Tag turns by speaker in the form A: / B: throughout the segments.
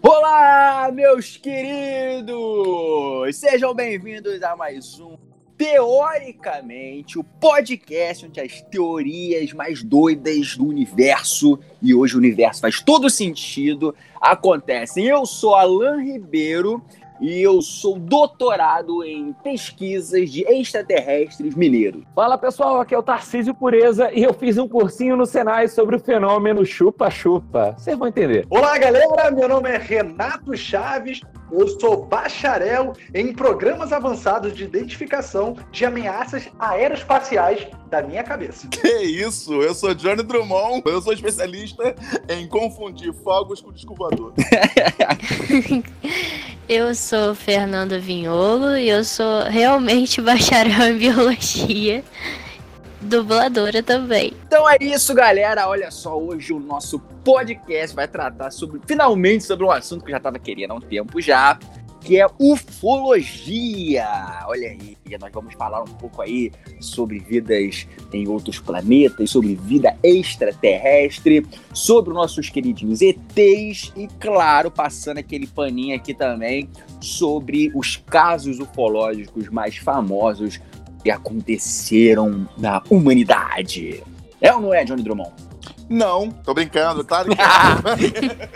A: Olá, meus queridos! Sejam bem-vindos a mais um Teoricamente, o podcast onde as teorias mais doidas do universo, e hoje o universo faz todo sentido, acontecem. Eu sou Alan Ribeiro e eu sou doutorado em pesquisas de extraterrestres mineiros.
B: Fala pessoal, aqui é o Tarcísio Pureza e eu fiz um cursinho no Senai sobre o fenômeno chupa-chupa. Vocês vão entender.
C: Olá galera, meu nome é Renato Chaves, eu sou bacharel em programas avançados de identificação de ameaças aeroespaciais da minha cabeça.
D: Que isso? Eu sou Johnny Drummond, eu sou especialista em confundir fogos com disco voador.
E: Eu sou Fernanda Vinholo e eu sou realmente bacharel em biologia. Dubladora também.
A: Então é isso, galera. Olha só, hoje o nosso podcast vai tratar sobre, finalmente, sobre um assunto que eu já estava querendo há um tempo já, que é ufologia. Olha aí, nós vamos falar um pouco aí sobre vidas em outros planetas, sobre vida extraterrestre, sobre os nossos queridinhos ETs e, claro, passando aquele paninho aqui também sobre os casos ufológicos mais famosos que aconteceram na humanidade. É ou não é, Johnny Drummond?
D: Não, tô brincando, claro que é.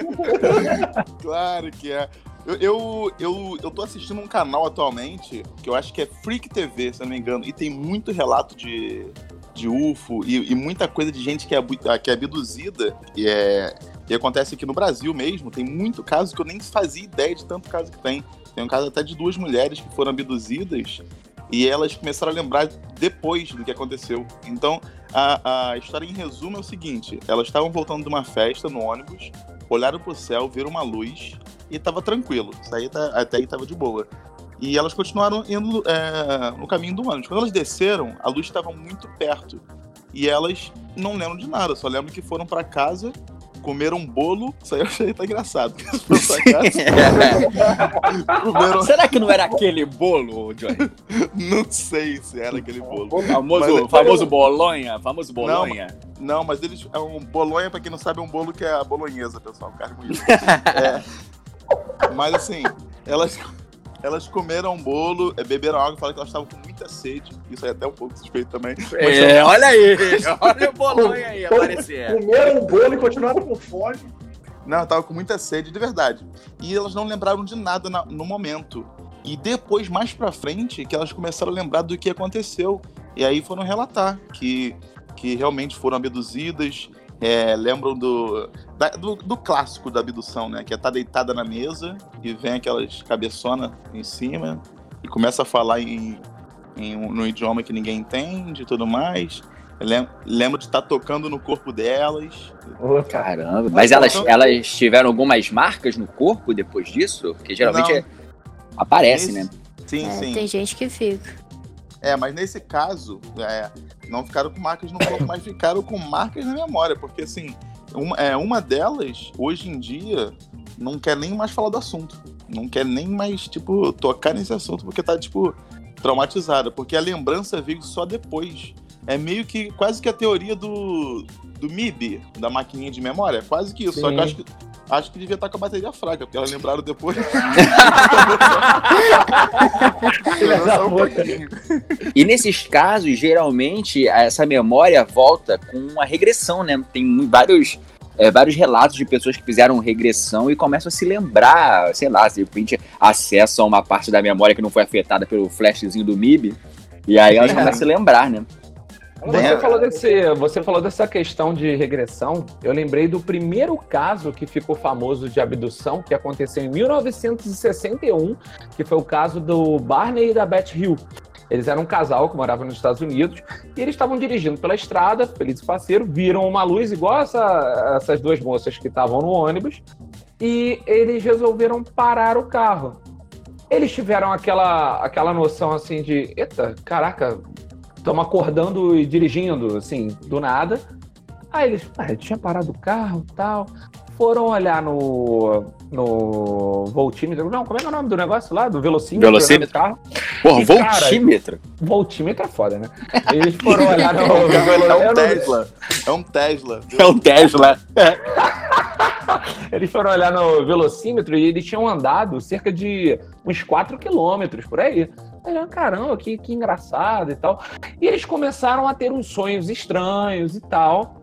D: claro que é. Eu, eu, eu, eu tô assistindo um canal atualmente que eu acho que é Freak TV, se eu não me engano, e tem muito relato de, de UFO e, e muita coisa de gente que é, que é abduzida. E, é, e acontece aqui no Brasil mesmo. Tem muito caso que eu nem fazia ideia de tanto caso que tem. Tem um caso até de duas mulheres que foram abduzidas e elas começaram a lembrar depois do que aconteceu. Então, a, a história em resumo é o seguinte: elas estavam voltando de uma festa no ônibus, olharam pro céu, viram uma luz e tava tranquilo. Isso aí tá, até aí tava de boa. E elas continuaram indo é, no caminho do ônibus. Quando elas desceram, a luz estava muito perto. E elas não lembram de nada, só lembram que foram para casa, comeram um bolo. Isso aí eu achei até engraçado.
A: comeram... Será que não era aquele bolo, Johnny?
D: não sei se era aquele bolo. O
A: famoso, mas, famoso bolonha? Famoso bolonha?
D: Não, não, mas eles. É um bolonha, pra quem não sabe, é um bolo que é a bolonhesa, pessoal. Carne é, mas assim, elas, elas comeram um bolo, é, beberam água e falaram que elas estavam com muita sede. Isso é até um pouco suspeito também.
A: É, olha aí, olha o bolonha aí aparecer.
C: Comeram um bolo e continuaram com fome.
D: Não, eu tava com muita sede, de verdade. E elas não lembraram de nada na, no momento. E depois, mais pra frente, que elas começaram a lembrar do que aconteceu. E aí foram relatar que, que realmente foram abduzidas, é, lembram do, da, do, do, clássico da abdução, né? Que é estar tá deitada na mesa e vem aquelas cabeçonas em cima e começa a falar em, em um, no idioma que ninguém entende e tudo mais. Lembro, de estar tá tocando no corpo delas.
A: Oh, caramba, mas elas, elas tiveram algumas marcas no corpo depois disso? Porque geralmente é, aparece,
E: né?
D: Sim,
E: é,
D: sim.
E: Tem gente que fica.
D: É, mas nesse caso, é, não ficaram com marcas no corpo, mas ficaram com marcas na memória, porque assim, uma, é, uma delas, hoje em dia, não quer nem mais falar do assunto. Não quer nem mais, tipo, tocar nesse assunto, porque tá, tipo, traumatizada. Porque a lembrança veio só depois. É meio que quase que a teoria do, do MIB, da maquininha de memória. Quase que isso. Sim. Só que eu acho que Acho que devia estar com a bateria fraca, porque elas lembraram depois.
A: e nesses casos, geralmente, essa memória volta com uma regressão, né? Tem vários. É, vários relatos de pessoas que fizeram regressão e começam a se lembrar, sei lá, de repente acessam uma parte da memória que não foi afetada pelo flashzinho do MIB, e aí elas é. começam a se lembrar, né?
B: Você, é. falou desse, você falou dessa questão de regressão. Eu lembrei do primeiro caso que ficou famoso de abdução, que aconteceu em 1961, que foi o caso do Barney e da Beth Hill. Eles eram um casal que morava nos Estados Unidos e eles estavam dirigindo pela estrada, feliz e parceiro, viram uma luz igual essa, essas duas moças que estavam no ônibus e eles resolveram parar o carro. Eles tiveram aquela, aquela noção assim de: eita, caraca, estamos acordando e dirigindo, assim, do nada. Aí eles, ah, tinha parado o carro tal. Foram olhar no, no voltímetro. Não, como é que é o nome do negócio lá? Do velocímetro?
A: Velocímetro? Carro. Porra, e, voltímetro?
B: Cara, voltímetro é foda, né? Eles foram olhar no. é
D: um Tesla. É um Tesla.
A: É um Tesla.
B: Eles foram olhar no velocímetro e eles tinham andado cerca de uns 4 quilômetros por aí. Aí, ah, caramba, que, que engraçado e tal. E eles começaram a ter uns sonhos estranhos e tal.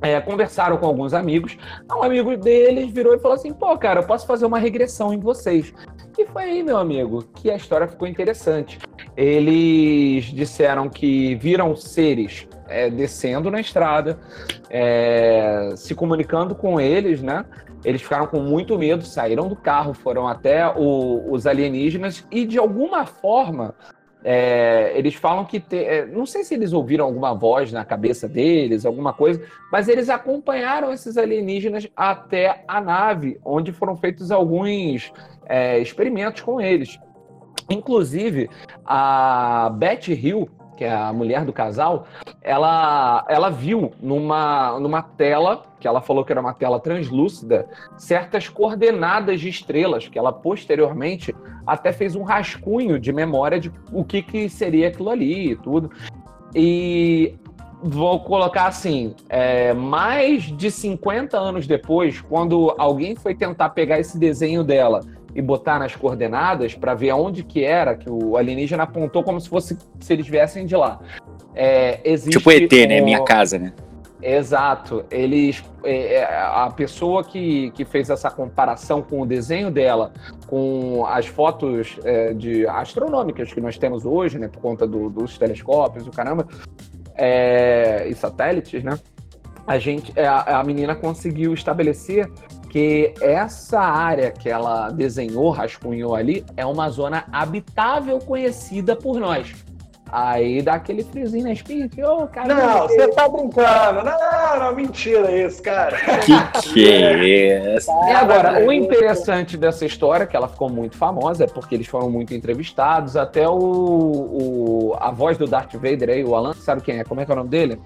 B: É, conversaram com alguns amigos. Um amigo deles virou e falou assim: pô, cara, eu posso fazer uma regressão em vocês. E foi aí, meu amigo, que a história ficou interessante. Eles disseram que viram seres é, descendo na estrada, é, se comunicando com eles, né? Eles ficaram com muito medo, saíram do carro, foram até o, os alienígenas e, de alguma forma, é, eles falam que. Te, é, não sei se eles ouviram alguma voz na cabeça deles, alguma coisa, mas eles acompanharam esses alienígenas até a nave, onde foram feitos alguns é, experimentos com eles. Inclusive, a Betty Hill, que é a mulher do casal, ela, ela viu numa, numa tela, que ela falou que era uma tela translúcida, certas coordenadas de estrelas, que ela posteriormente até fez um rascunho de memória de o que, que seria aquilo ali e tudo. E vou colocar assim, é, mais de 50 anos depois, quando alguém foi tentar pegar esse desenho dela e botar nas coordenadas para ver aonde que era que o alienígena apontou como se fosse se eles viessem de lá. É, existe
A: tipo ET, né? Minha casa, né?
B: Exato. Eles, é, é, a pessoa que, que fez essa comparação com o desenho dela, com as fotos é, de astronômicas que nós temos hoje, né, por conta do, dos telescópios, o caramba, é, e satélites, né? A gente, é, a, a menina conseguiu estabelecer que essa área que ela desenhou, rascunhou ali, é uma zona habitável conhecida por nós. Aí dá aquele friozinho na espinha que, ô, oh, cara.
C: Não, você tá brincando. Não, não, mentira isso, cara.
A: Que que é isso?
B: E agora, o interessante dessa história, que ela ficou muito famosa, é porque eles foram muito entrevistados, até o, o a voz do Darth Vader aí, o Alan, sabe quem é? Como é que é o nome dele?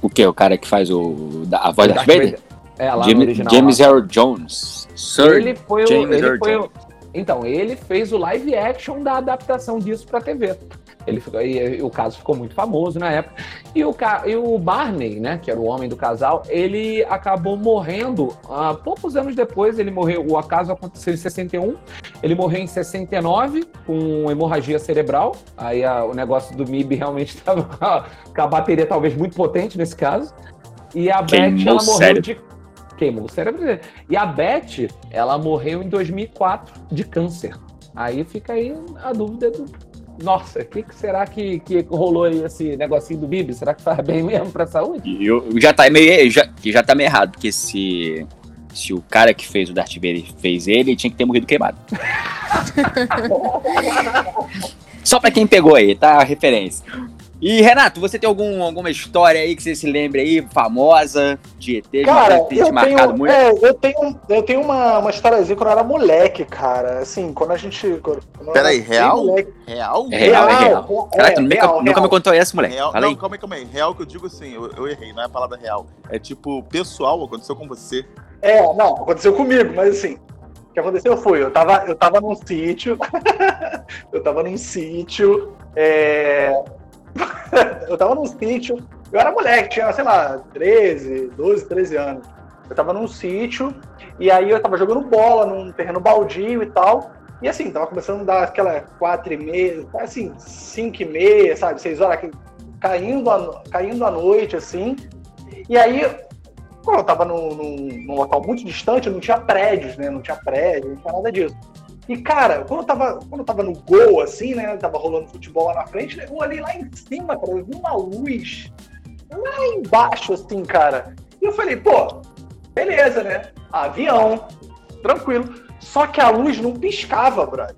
A: O que? O cara que faz o, a voz do Darth, Darth Vader? Vader?
B: É, lá
A: James,
B: original,
A: James Earl Jones.
B: Sir ele foi o, James ele foi o, então, ele fez o live action da adaptação disso para TV. Ele ficou, e, e, o caso ficou muito famoso na época. E o, e o Barney, né, que era o homem do casal, ele acabou morrendo uh, poucos anos depois. Ele morreu. O acaso aconteceu em 61. Ele morreu em 69 com hemorragia cerebral. Aí a, o negócio do MIB realmente estava com a bateria talvez muito potente nesse caso. E a Beth, ela morreu
A: sério?
B: de queimou o cérebro dele. E a Beth, ela morreu em 2004 de câncer. Aí fica aí a dúvida do. Nossa, o que, que, será que, que rolou aí esse negocinho do Bibi? Será que faz bem mesmo pra saúde?
A: Eu, já tá meio. Já, já tá meio errado, porque se. Se o cara que fez o Darth Vader fez ele, ele tinha que ter morrido queimado. Só pra quem pegou aí, tá? A referência. E, Renato, você tem algum, alguma história aí que você se lembre aí, famosa, de ET,
C: cara, de eu marcado tenho, muito? É, eu tenho, eu tenho uma, uma históriazinha quando eu era moleque, cara. Assim, quando a gente.
D: Peraí, real?
A: Moleque, real? É real, é real. É, Caraca, tu nunca, real, nunca me contou essa, moleque.
D: Real, Fala não, calma aí, calma aí. Real que eu digo assim, eu, eu errei, não é a palavra real. É tipo, pessoal, aconteceu com você.
C: É, não, aconteceu comigo, mas assim, o que aconteceu foi, eu tava, eu tava num sítio, eu tava num sítio, é, eu tava num sítio, eu era moleque, tinha, sei lá, 13, 12, 13 anos. Eu tava num sítio, e aí eu tava jogando bola num terreno baldio e tal. E assim, tava começando a dar aquela 4 e meia, assim, 5 e meia, sabe, 6 horas, caindo a, caindo a noite, assim. E aí, quando eu tava num, num, num local muito distante, não tinha prédios, né? Não tinha prédio, não tinha nada disso. E, cara, quando eu tava, quando eu tava no gol, assim, né? Tava rolando futebol lá na frente, né, eu olhei lá em cima, cara, eu vi uma luz lá embaixo, assim, cara. E eu falei, pô, beleza, né? Avião, tranquilo. Só que a luz não piscava, brother.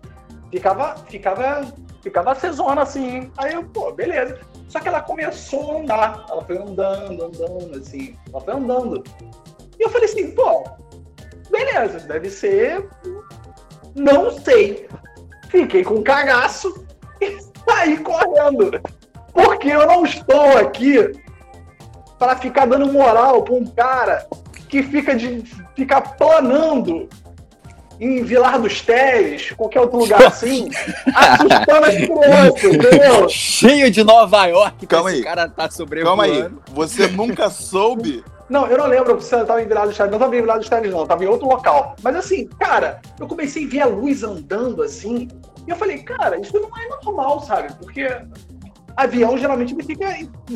C: Ficava, ficava, ficava acesona, assim. Aí eu, pô, beleza. Só que ela começou a andar. Ela foi andando, andando, assim. Ela foi andando. E eu falei assim, pô, beleza, deve ser não sei. Fiquei com cagaço e saí correndo. Porque eu não estou aqui para ficar dando moral para um cara que fica de ficar planando em Vilar dos Teles, qualquer outro lugar assim, assustando as crianças, entendeu?
A: Cheio de Nova York,
D: Calma
A: esse
D: aí.
A: cara tá sobrevoando.
D: Calma aí. Você nunca soube.
C: Não, eu não lembro se eu tava em Vilar dos Teles, não tava em Vilar dos Teles, não, tava em outro local. Mas assim, cara, eu comecei a ver a luz andando assim, e eu falei, cara, isso não é normal, sabe? Porque avião geralmente ele fica,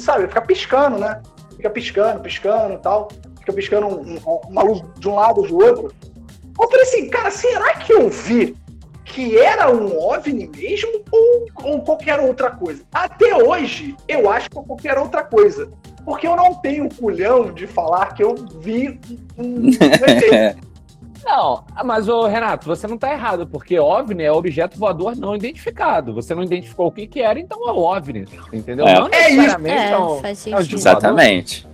C: sabe, fica piscando, né? Fica piscando, piscando e tal. Fica piscando um- um- uma luz de um lado ou do outro. Eu falei assim, cara, será que eu vi que era um OVNI mesmo ou, ou qualquer outra coisa? Até hoje, eu acho que é qualquer outra coisa. Porque eu não tenho culhão de falar que eu vi um, ET.
B: Não, mas ô Renato, você não tá errado, porque OVNI é objeto voador não identificado. Você não identificou o que que era, então é OVNI, entendeu?
A: É.
B: Não
C: É isso.
B: necessariamente
E: É, faz
B: é um disco
A: Exatamente.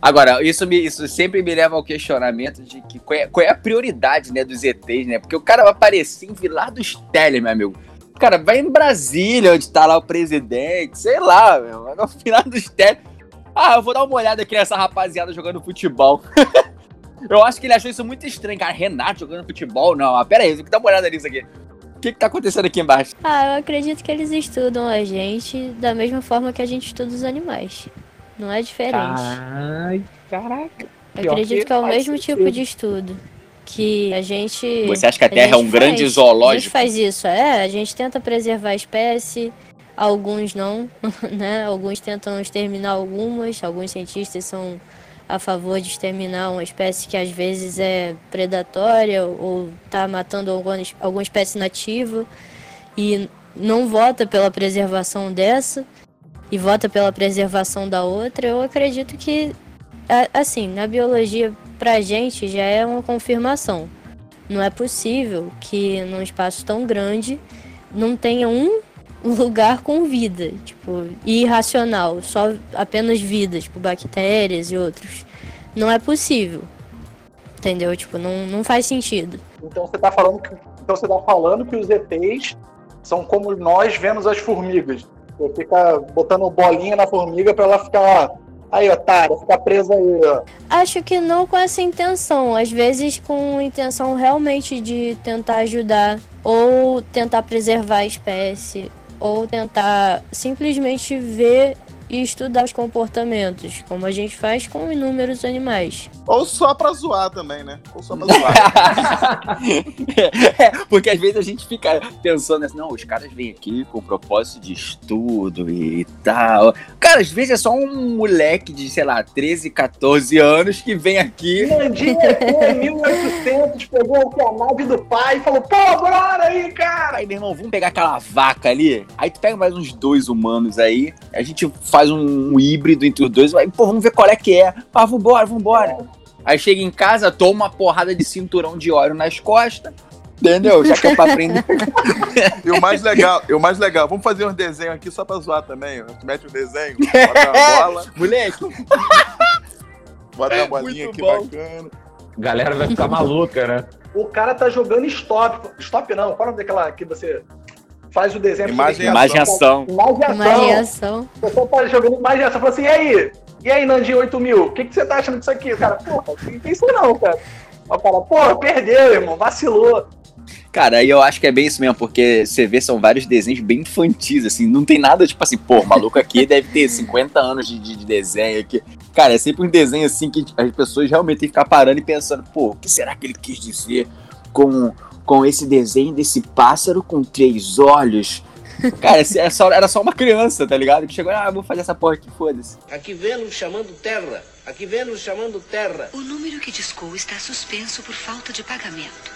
A: Agora, isso, me, isso sempre me leva ao questionamento de que qual é, qual é a prioridade né, dos ETs, né? Porque o cara vai aparecer em Vilar dos Teles, meu amigo. O cara vai em Brasília, onde tá lá o presidente, sei lá, meu. Vai no Vilar dos Teles. Ah, eu vou dar uma olhada aqui nessa rapaziada jogando futebol. eu acho que ele achou isso muito estranho, cara. Renato jogando futebol? Não, ah, pera aí, tenho que dar uma olhada nisso aqui. O que, que tá acontecendo aqui embaixo?
E: Ah, eu acredito que eles estudam a gente da mesma forma que a gente estuda os animais. Não é diferente.
B: Ai, caraca.
E: eu acredito
B: que
E: que é o
B: faz
E: mesmo
B: sentido.
E: tipo de estudo. Que a gente.
A: Você acha que a
E: a
A: Terra é um grande
E: faz. A gente
A: zoológico?
E: faz isso, é. A gente tenta preservar a espécie, alguns não, né? Alguns tentam exterminar algumas, alguns cientistas são a favor de exterminar uma espécie que às vezes é predatória ou tá matando alguma, alguma espécie nativa e não vota pela preservação dessa e vota pela preservação da outra. Eu acredito que, a- assim, na biologia, pra gente já é uma confirmação. Não é possível que num espaço tão grande não tenha um lugar com vida, tipo, irracional, só apenas vida, tipo, bactérias e outros. Não é possível. Entendeu? Tipo, não, não faz sentido.
C: Então você tá falando que, então você tá falando que os ETs são como nós vemos as formigas. Você fica botando bolinha na formiga pra ela ficar. Aí, otária, ficar presa aí, ó.
E: Acho que não com essa intenção, às vezes com intenção realmente de tentar ajudar, ou tentar preservar a espécie, ou tentar simplesmente ver e estudar os comportamentos, como a gente faz com inúmeros animais.
D: Ou só pra zoar também, né? Ou só pra zoar.
A: É, porque às vezes a gente fica pensando assim, não, os caras vêm aqui com propósito de estudo e tal. Cara, às vezes é só um moleque de, sei lá, 13, 14 anos que vem aqui.
C: Nandinho ET em 1800 pegou o que? A nave do pai e falou: pô, bora aí, cara.
A: Aí, meu irmão, vamos pegar aquela vaca ali. Aí tu pega mais uns dois humanos aí. A gente faz um, um híbrido entre os dois. Aí, pô, vamos ver qual é que é. Ah, vambora, vambora. Aí chega em casa, toma uma porrada de cinturão de óleo nas costas. Entendeu? Já que é pra aprender.
D: E o mais legal, e o mais legal, vamos fazer um desenho aqui só pra zoar também. ó. Tu mete um desenho, bota uma bola,
A: Moleque,
D: bota uma bolinha
A: Muito
D: aqui
A: bom.
D: bacana.
B: A galera vai ficar maluca, né?
C: O cara tá jogando stop. Stop não, qual é o nome daquela que você faz o desenho?
D: Imagem
A: imagem ação.
C: Imagem ação.
E: reação.
C: Você tá jogando imagem ação. Fala assim, e aí? E aí, Nandinho 8000? O que, que você tá achando disso aqui? O cara, porra, não tem isso não, cara. O cara, porra, perdeu, irmão, vacilou.
A: Cara, aí eu acho que é bem isso mesmo, porque você vê, são vários desenhos bem infantis, assim, não tem nada tipo assim, pô, o maluco aqui deve ter 50 anos de, de- de desenho aqui. Cara, é sempre um desenho assim que as pessoas realmente têm que ficar parando e pensando, pô, o que será que ele quis dizer com, com esse desenho desse pássaro com três olhos? Cara, é só- era só uma criança, tá ligado? Que chegou, ah, vou fazer essa porra aqui, foda-se.
F: Aqui Vênus chamando Terra. Aqui Vênus chamando Terra.
G: O número que discou está suspenso por falta de pagamento.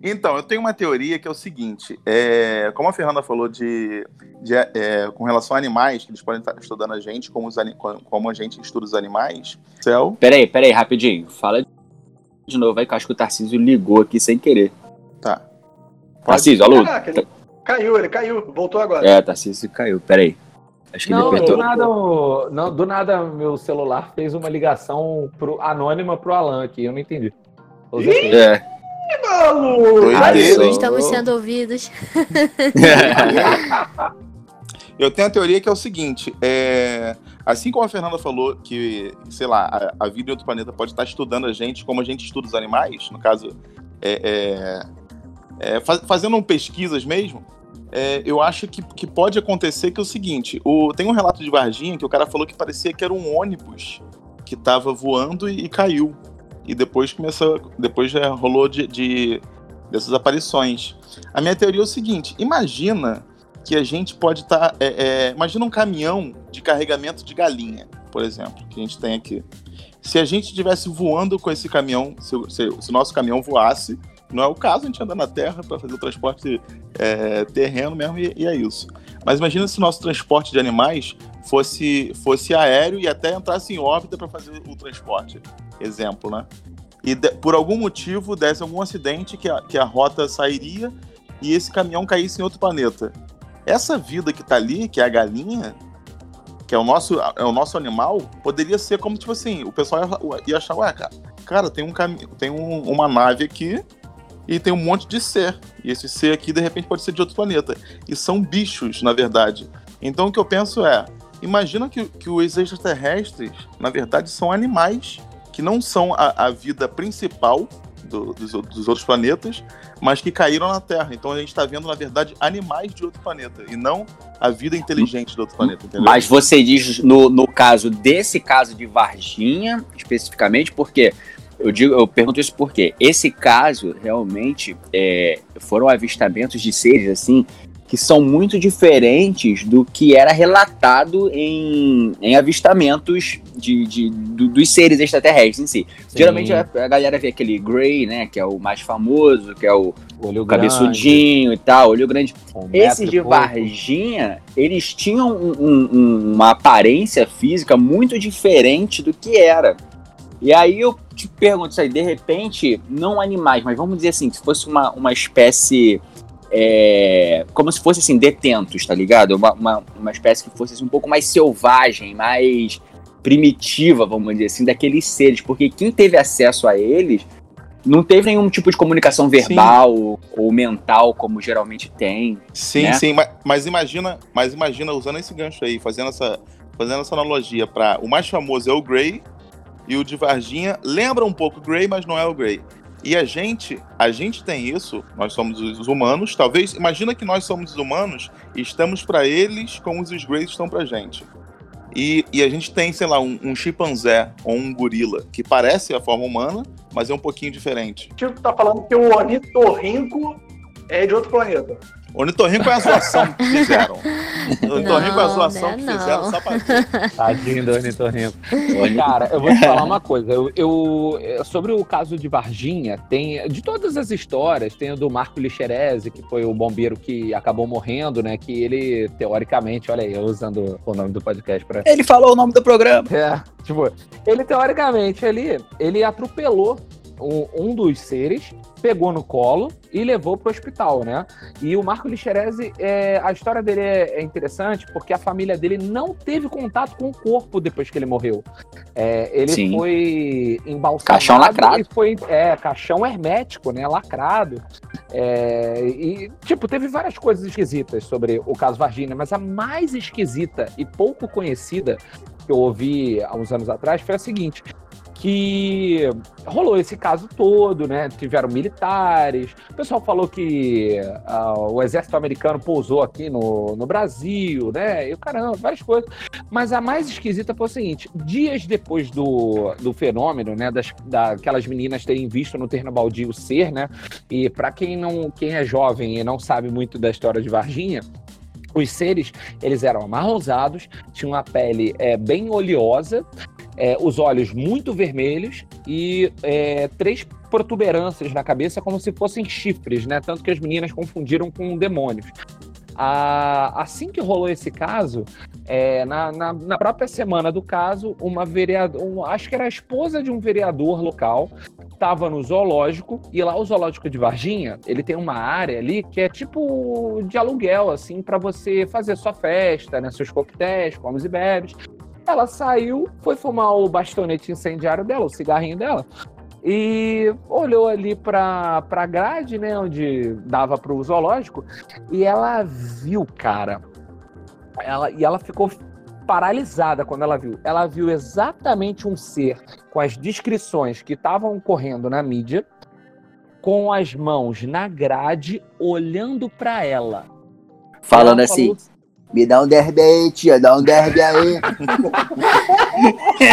D: Então, eu tenho uma teoria que é o seguinte: é, como a Fernanda falou de, de, é, com relação a animais, que eles podem estar estudando a gente, como, os, como a gente estuda os animais, céu.
A: Peraí, peraí, rapidinho. Fala de novo aí que eu acho que o Tarcísio ligou aqui sem querer.
D: Tá.
A: Tarcísio, alô?
C: Caraca, ele caiu, ele caiu, voltou agora.
A: É, Tarcísio caiu, peraí. Acho que
B: Não,
A: ele
B: do
A: apertou.
B: nada, o- não, do nada meu celular fez uma ligação pro, anônima pro Alan aqui, eu não entendi. Efeitos.
A: É.
C: Maluco!
E: Estamos sendo ouvidos.
D: Eu tenho a teoria que é o seguinte: é, assim como a Fernanda falou que, sei lá, a, a vida em outro planeta pode estar estudando a gente como a gente estuda os animais, no caso, é, é, é, faz, fazendo pesquisas mesmo, é, eu acho que, que pode acontecer que é o seguinte: o, tem um relato de Varginha que o cara falou que parecia que era um ônibus que estava voando e, e, caiu. E depois começou. Depois já rolou de, de, dessas aparições. A minha teoria é o seguinte: imagina que a gente pode estar. Tá, é, é, imagina um caminhão de carregamento de galinha, por exemplo, que a gente tem aqui. Se a gente estivesse voando com esse caminhão, se, se, se o nosso caminhão voasse, não é o caso, a gente anda na Terra para fazer o transporte é, terreno mesmo e, e, é isso. Mas imagina se o nosso transporte de animais fosse, fosse aéreo e até entrasse em órbita para fazer o transporte. Exemplo, né? E de, por algum motivo desse algum acidente que a, que a rota sairia e esse caminhão caísse em outro planeta. Essa vida que está ali, que é a galinha, que é o nosso, é o nosso animal, poderia ser como, tipo assim, o pessoal ia, ia achar, ué, cara, cara tem, um cam... tem um, uma nave aqui e tem um monte de ser. E esse ser aqui, de repente, pode ser de outro planeta. E são bichos, na verdade. Então o que eu penso é: imagina que, que os extraterrestres, na verdade, são animais que não são a, a vida principal do, dos, dos, outros planetas, mas que caíram na Terra. Então a gente está vendo, na verdade, animais de outro planeta e não a vida inteligente do outro planeta. Entendeu?
A: Mas você diz no, no caso desse caso de Varginha, especificamente, porque eu, digo, eu pergunto isso porque esse caso realmente é, foram avistamentos de seres assim que são muito diferentes do que era relatado em, em avistamentos de, de do, dos seres extraterrestres em si. Sim. Geralmente a, a, galera vê aquele Grey, né, que é o mais famoso, que é o, olho cabeçudinho grande. e tal, olho grande. Um Esses de Varginha, eles tinham um, um, uma aparência física muito diferente do que era. E aí eu te pergunto isso aí, de repente, não animais, mas vamos dizer assim, se fosse uma, uma espécie. É, como se fosse assim, detentos, tá ligado? Uma, uma, uma espécie que fosse assim, um pouco mais selvagem, mais primitiva, vamos dizer assim, daqueles seres, porque quem teve acesso a eles não teve nenhum tipo de comunicação verbal ou, ou mental como geralmente tem.
D: Sim, né? sim, mas, mas, imagina, mas imagina usando esse gancho aí, fazendo essa, fazendo essa analogia para o mais famoso é o Grey e o de Varginha lembra um pouco o Grey, mas não é o Grey. E a gente, a gente tem isso, nós somos os humanos, talvez, imagina que nós somos os humanos e estamos para eles como os Greys estão pra gente. E, e, a gente tem, sei lá, um, um chimpanzé ou um gorila que parece a forma humana, mas é um pouquinho diferente.
C: O Chico tá falando que o ornitorrinco é de outro planeta.
D: Ornitorrinco é a zoação que fizeram. Ornitorrinco é a zoação
E: né,
D: que
E: não.
D: fizeram só pra
B: Tadinho do ornitorrinco. Cara, eu vou te falar uma coisa. Eu, eu, sobre o caso de Varginha, tem. De todas as histórias, tem o do Marco Lixerese, que foi o bombeiro que acabou morrendo, né? Que ele, teoricamente, olha aí, eu usando o nome do podcast pra.
A: Ele falou o nome do programa.
B: É, tipo, ele teoricamente, ele, ele atropelou um, dos seres pegou no colo e levou para o hospital, né? E o Marco Lixerese, é, a história dele é, é, interessante porque a família dele não teve contato com o corpo depois que ele morreu. É, ele Sim. foi embalsamado.
A: Caixão lacrado.
B: Foi, é, caixão hermético, né? Lacrado. É, e, tipo, teve várias coisas esquisitas sobre o caso Varginha, mas a mais esquisita e pouco conhecida que eu ouvi há uns anos atrás foi a seguinte: que rolou esse caso todo, né? Tiveram militares. O pessoal falou que uh, o exército americano pousou aqui no, no Brasil, né? E caramba, várias coisas. Mas a mais esquisita foi o seguinte: dias depois do, do fenômeno, né? Das, daquelas meninas terem visto no terreno baldio o ser, né? E para quem não, quem é jovem e não sabe muito da história de Varginha, os seres, eles eram amarrosados, tinham uma pele é, bem oleosa, é, os olhos muito vermelhos e é, três protuberâncias na cabeça como se fossem chifres, né? Tanto que as meninas confundiram com demônios. assim que rolou esse caso, é, na, na, na, própria semana do caso, uma vereadora, um, acho que era a esposa de um vereador local, estava no zoológico, e lá o zoológico de Varginha, ele tem uma área ali que é tipo de aluguel, assim, para você fazer sua festa, né, seus coquetéis, comes e bebes. Ela saiu, foi fumar o bastonete incendiário dela, o cigarrinho dela, e olhou ali para a grade, né, onde dava para o zoológico, e ela viu, cara. Ela, e ela ficou paralisada quando ela viu. Ela viu exatamente um ser com as descrições que estavam correndo na mídia, com as mãos na grade, olhando para ela.
A: Falando
B: Ela
A: assim,
B: falou-
A: me dá um derby aí, tia, dá um derby aí.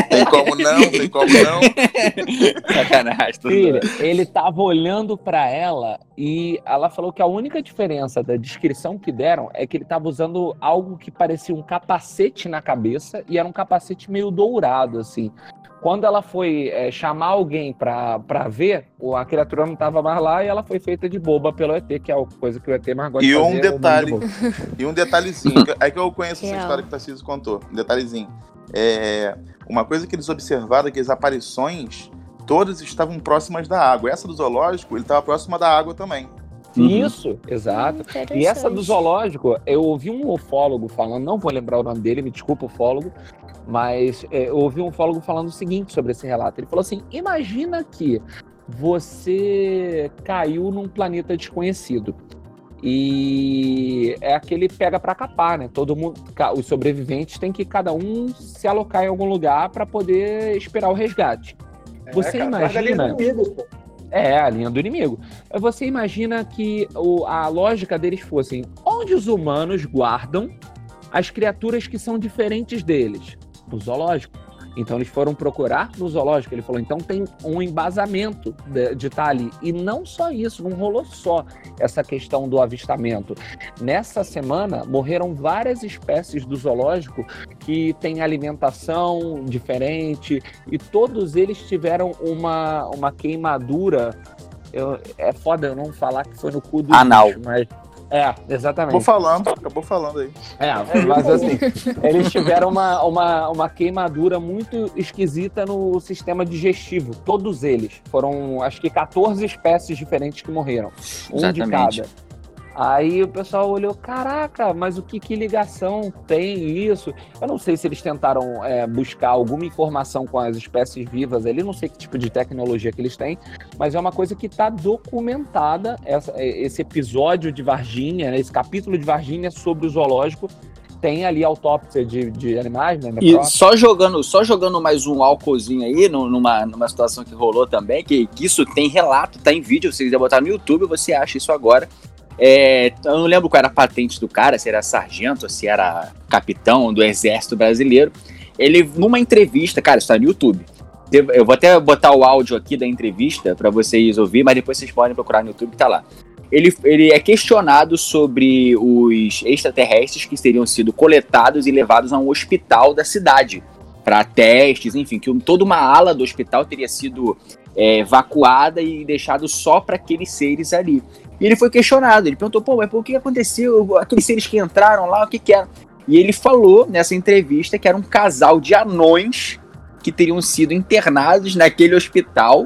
D: Tem como não, tem como não.
A: Sacanagem. tudo
B: Filha,
A: bem.
B: ele tava olhando pra ela e ela falou que a única diferença da descrição que deram é que ele tava usando algo que parecia um capacete na cabeça e era um capacete meio dourado, assim. Quando ela foi é, chamar alguém pra, pra ver, o- a criatura não tava mais lá e ela foi feita de boba pelo ET, que é a coisa que o ET mais gosta
D: E
B: de fazer.
D: um
B: é
D: detalhe. E um detalhezinho, é que eu conheço essa história que o Tarcísio contou. Um detalhezinho. É, uma coisa que eles observaram é que as aparições todas estavam próximas da água. Essa do zoológico, ele estava próxima da água também.
A: Uhum.
B: Isso, exato. E essa do zoológico, eu ouvi um ufólogo falando, não vou lembrar o nome dele, me desculpa, ufólogo, mas é, eu ouvi um ufólogo falando o seguinte sobre esse relato. Ele falou assim: imagina que você caiu num planeta desconhecido. E é aquele pega pra capar, né? Todo mundo, os sobreviventes têm que cada um se alocar em algum lugar para poder esperar o resgate. Você
C: É, cara, ali os
B: imagina? É, a linha do inimigo. Você imagina que o- a lógica deles fosse onde os humanos guardam as criaturas que são diferentes deles? No zoológico. Então eles foram procurar no zoológico. Ele falou, então tem um embasamento de estar ali. E não só isso, não rolou só essa questão do avistamento. Nessa semana morreram várias espécies do zoológico que têm alimentação diferente e todos eles tiveram uma, uma queimadura. Eu- é foda eu não falar que foi no cu do
A: Anal.
B: bicho, mas é, exatamente.
D: Acabou falando, acabou falando aí.
B: É, mas assim, eles tiveram uma, uma, uma queimadura muito esquisita no sistema digestivo. Todos eles. Foram, acho que 14 espécies diferentes que morreram. Um
A: Exatamente.
B: de cada. Aí o pessoal olhou, caraca, mas o que, que ligação tem isso? Eu não sei se eles tentaram é, buscar alguma informação com as espécies vivas ali, não sei que tipo de tecnologia que eles têm, mas é uma coisa que está documentada, essa- é, esse episódio de Varginha, né, esse capítulo de Varginha sobre o zoológico, tem ali autópsia de, de animais, né?
A: E só jogando, só jogando mais um álcoolzinho aí, nu- numa, numa situação que rolou também, que, que isso tem relato, tá em vídeo, se quiser botar no YouTube, você acha isso agora. É, eu não lembro qual era a patente do cara, se era sargento se era capitão do exército brasileiro. Ele, numa entrevista, cara, isso tá no YouTube. Eu vou até botar o áudio aqui da entrevista para vocês ouvir, mas depois vocês podem procurar no YouTube, tá lá. Ele, ele é questionado sobre os extraterrestres que teriam sido coletados e levados a um hospital da cidade para testes, enfim, que toda uma ala do hospital teria sido é, evacuada e deixado só para aqueles seres ali. E ele foi questionado, ele perguntou, pô, mas por que aconteceu? Aqueles seres que entraram lá, o que que era? E ele falou nessa entrevista que era um casal de anões que teriam sido internados naquele hospital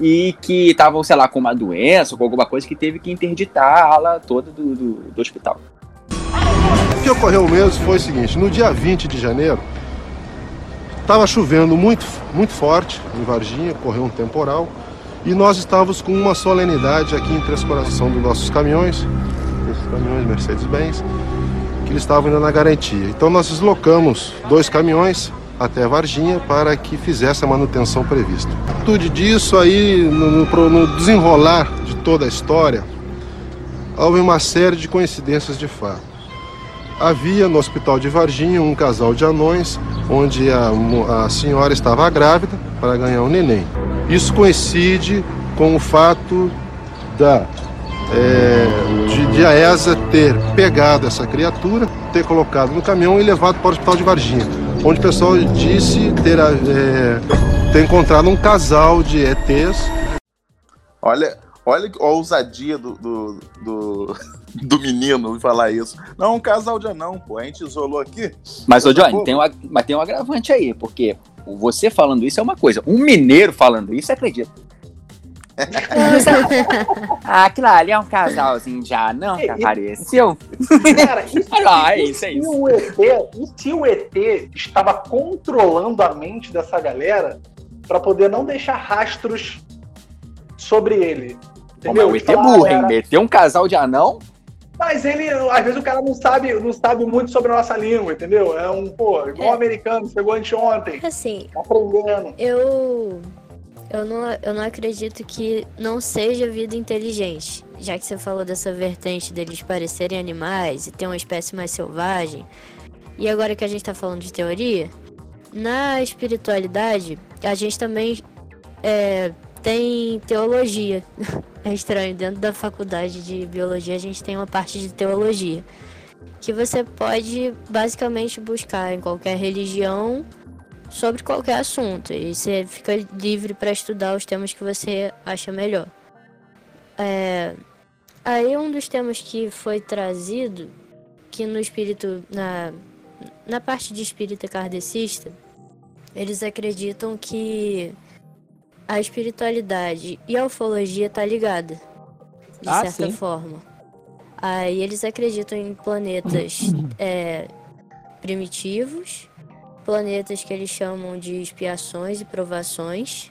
A: e que estavam, sei lá, com uma doença ou com alguma coisa que teve que interditar a ala toda do, do, do hospital.
H: O que ocorreu mesmo foi o seguinte: no dia 20 de janeiro, estava chovendo muito, muito forte em Varginha, correu um temporal, e nós estávamos com uma solenidade aqui em Três Coração dos nossos caminhões, esses caminhões Mercedes-Benz, que eles estavam ainda na garantia. Então nós deslocamos dois caminhões até Varginha para que fizesse a manutenção prevista. Tudo disso aí, no, no no desenrolar de toda a história, houve uma série de coincidências de fato. Havia no hospital de Varginha um casal de anões, onde a, a senhora estava grávida para ganhar um neném. Isso coincide com o fato da é, de, de a ESA ter pegado essa criatura, ter colocado no caminhão e levado para o hospital de Varginha, onde o pessoal disse ter, é, ter encontrado um casal de ETs
D: Olha, olha a ousadia do, do, do, do menino falar isso. Não, um casal de anão, pô. A gente isolou aqui.
A: Mas, ô Johnny, tem um, mas tem um agravante aí, porque você falando isso é uma coisa, um mineiro falando isso, acredita. ah, aquilo ali é um casalzinho já, não, que apareceu.
C: Cara, e,
A: Ah, é
C: e
A: isso, é
C: se
A: isso.
C: O ET, e se o ET estava controlando a mente dessa galera para poder não deixar rastros sobre ele?
A: Pô, mas
C: Entendeu?
A: o ET
C: Falar,
A: burro, hein?
C: galera,
A: Meteu um casal de anão.
C: Mas ele, às vezes o cara não sabe, não sabe muito sobre a nossa língua, entendeu? É um, pô, igual
E: É.
C: um americano, chegou anteontem,
E: Assim,
C: tá aprendendo.
E: eu. Eu não, eu não acredito que não seja vida inteligente. Já que você falou dessa vertente deles parecerem animais e ter uma espécie mais selvagem. E agora que a gente tá falando de teoria, na espiritualidade, a gente também é, tem teologia. É estranho, dentro da faculdade de biologia a gente tem uma parte de teologia. Que você pode basicamente buscar em qualquer religião sobre qualquer assunto. E você fica livre para estudar os temas que você acha melhor. É, aí um dos temas que foi trazido, que no espírito, na, na parte de espírita kardecista, eles acreditam que a espiritualidade e a ufologia tá ligada, de
B: Ah,
E: certa
B: sim.
E: forma. Aí eles acreditam em planetas é, primitivos, planetas que eles chamam de expiações e provações,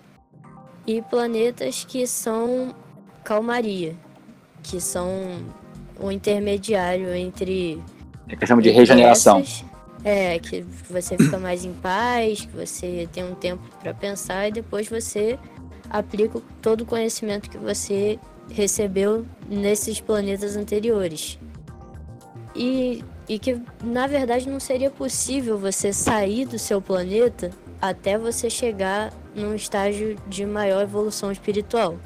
E: e planetas que são calmaria, que são o intermediário entre
A: É questão de regeneração.
E: essas, É, que você fica mais em paz, que você tem um tempo para pensar e depois você aplica todo o conhecimento que você recebeu nesses planetas anteriores. E, e que, na verdade, não seria possível você sair do seu planeta até você chegar num estágio de maior evolução espiritual.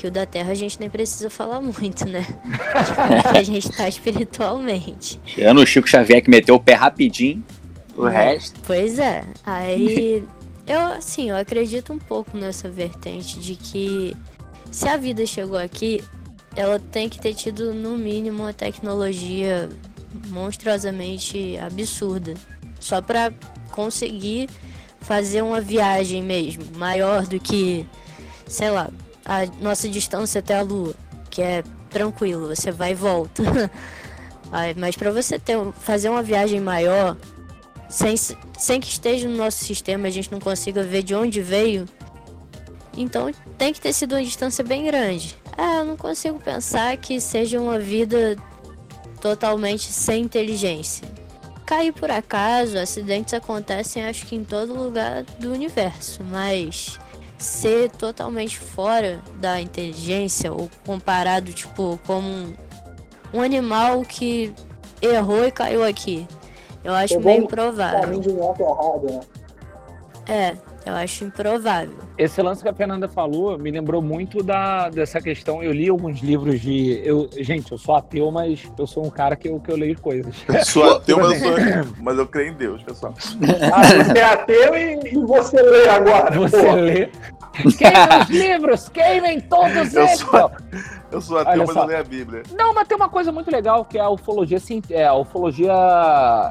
E: Que o da Terra a gente nem precisa falar muito, né? Porque a gente tá espiritualmente.
A: Tirando o Chico Xavier que meteu o pé rapidinho, o
E: É.
A: resto.
E: Pois é. Aí eu assim, eu acredito um pouco nessa vertente de que se a vida chegou aqui, ela tem que ter tido no mínimo uma tecnologia monstruosamente absurda, só pra conseguir fazer uma viagem mesmo, maior do que, sei lá, a nossa distância até a lua, que é tranquilo, você vai e volta. Mas pra você ter, fazer uma viagem maior, sem, sem que esteja no nosso sistema, a gente não consiga ver de onde veio. Então tem que ter sido uma distância bem grande. É, eu não consigo pensar que seja uma vida totalmente sem inteligência. Cair por acaso, acidentes acontecem acho que em todo lugar do universo, mas ser totalmente fora da inteligência ou comparado tipo como um, animal que errou e caiu aqui. Eu acho
C: Pegou
E: meio improvável.
C: Errado, né?
E: É, eu acho improvável.
B: Esse lance que a Fernanda falou me lembrou muito da, dessa questão. Eu li alguns livros de. Eu, gente, eu sou ateu, mas eu sou um cara que eu, que eu leio coisas.
D: Eu sou ateu, mas eu, sou- mas eu creio em Deus, pessoal.
C: Ah, você é ateu e, e você lê agora.
B: Você
C: pô.
B: lê. Queimem os livros, queimem todos
D: Eu
B: eles!
D: sou- Eu sou ateu,
B: Olha
D: mas
B: só.
D: eu leio a Bíblia.
B: Não, mas tem uma coisa muito legal que é a ufologia, é, a ufologia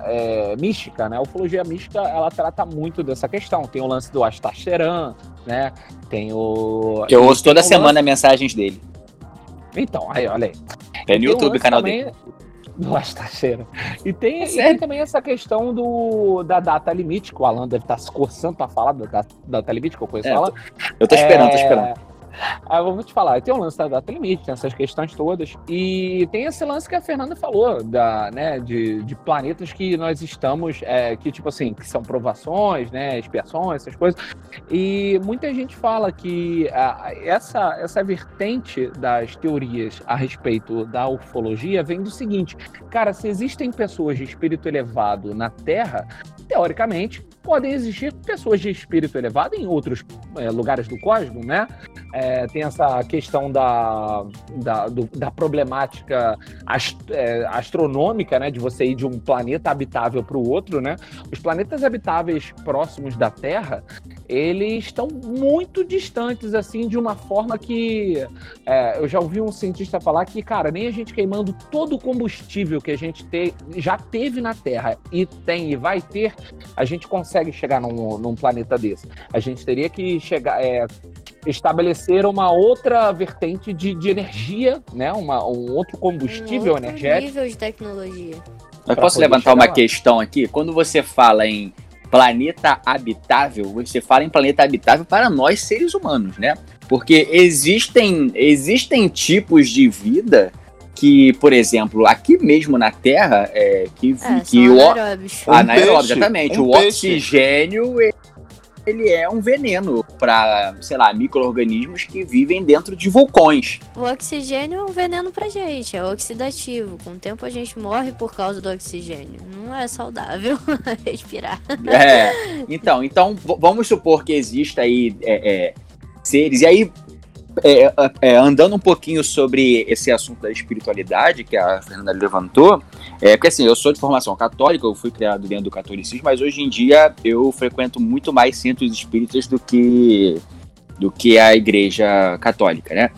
B: é, mística, né? A ufologia mística, ela trata muito dessa questão. Tem o lance do Astacheran, né? Tem o...
A: Eu ouço toda semana mensagens dele.
B: lance- Então, aí, olha aí.
A: É no
B: Tem o
A: YouTube o
B: lance
A: canal
B: também
A: dele.
B: Do Astacheira. E tem,
A: É
B: e tem também essa questão do, da data limite, que o Alan deve estar se coçando pra falar da data, data limite, que eu conheço
A: É,
B: ela.
A: Eu tô esperando, tô
B: É,
A: esperando.
B: Ah, eu vou te falar, tem um lance da data limite, tem essas questões todas. E tem esse lance que a Fernanda falou, da, né, de, de planetas que nós estamos, é, que tipo assim, que são provações, né, expiações, essas coisas. E muita gente fala que ah, essa, essa vertente das teorias a respeito da ufologia vem do seguinte, cara, se existem pessoas de espírito elevado na Terra, teoricamente, podem existir pessoas de espírito elevado em outros eh, lugares do cosmos, né? É, tem essa questão da, da, do- da problemática ast- é, astronômica, né? De você ir de um planeta habitável para o outro, né? Os planetas habitáveis próximos da Terra, eles estão muito distantes, assim, de uma forma que... é, eu já ouvi um cientista falar que, cara, nem a gente queimando todo o combustível que a gente te- já teve na Terra e tem e vai ter, a gente consegue chegar num, num planeta desse. A gente teria que chegar... é, estabelecer uma outra vertente de, de energia, né? Uma, um outro combustível
E: um outro
B: energético.
E: nível de tecnologia.
A: Mas posso levantar uma
B: lá.
A: questão aqui? Quando você fala em planeta habitável, você fala em planeta habitável para nós seres humanos, né? Porque existem, existem tipos de vida que, por exemplo, aqui mesmo na Terra, é, que,
E: É,
A: que o,
E: anaeróbios.
A: Ah,
D: Um
A: anaeróbio,
D: peixe,
A: exatamente.
D: um
A: o
D: peixe.
A: oxigênio, ele- é um veneno para, sei lá, micro-organismos que vivem dentro de vulcões.
E: O oxigênio é um veneno pra gente, é oxidativo. Com o tempo a gente morre por causa do oxigênio. Não é saudável respirar.
A: É, então, então vamos supor que exista aí é, é, seres. E aí, é, é, é, andando um pouquinho sobre esse assunto da espiritualidade que a Fernanda levantou, é porque assim, eu sou de formação católica, eu fui criado dentro do catolicismo, mas hoje em dia eu frequento muito mais centros espíritas do que, do que a igreja católica, né?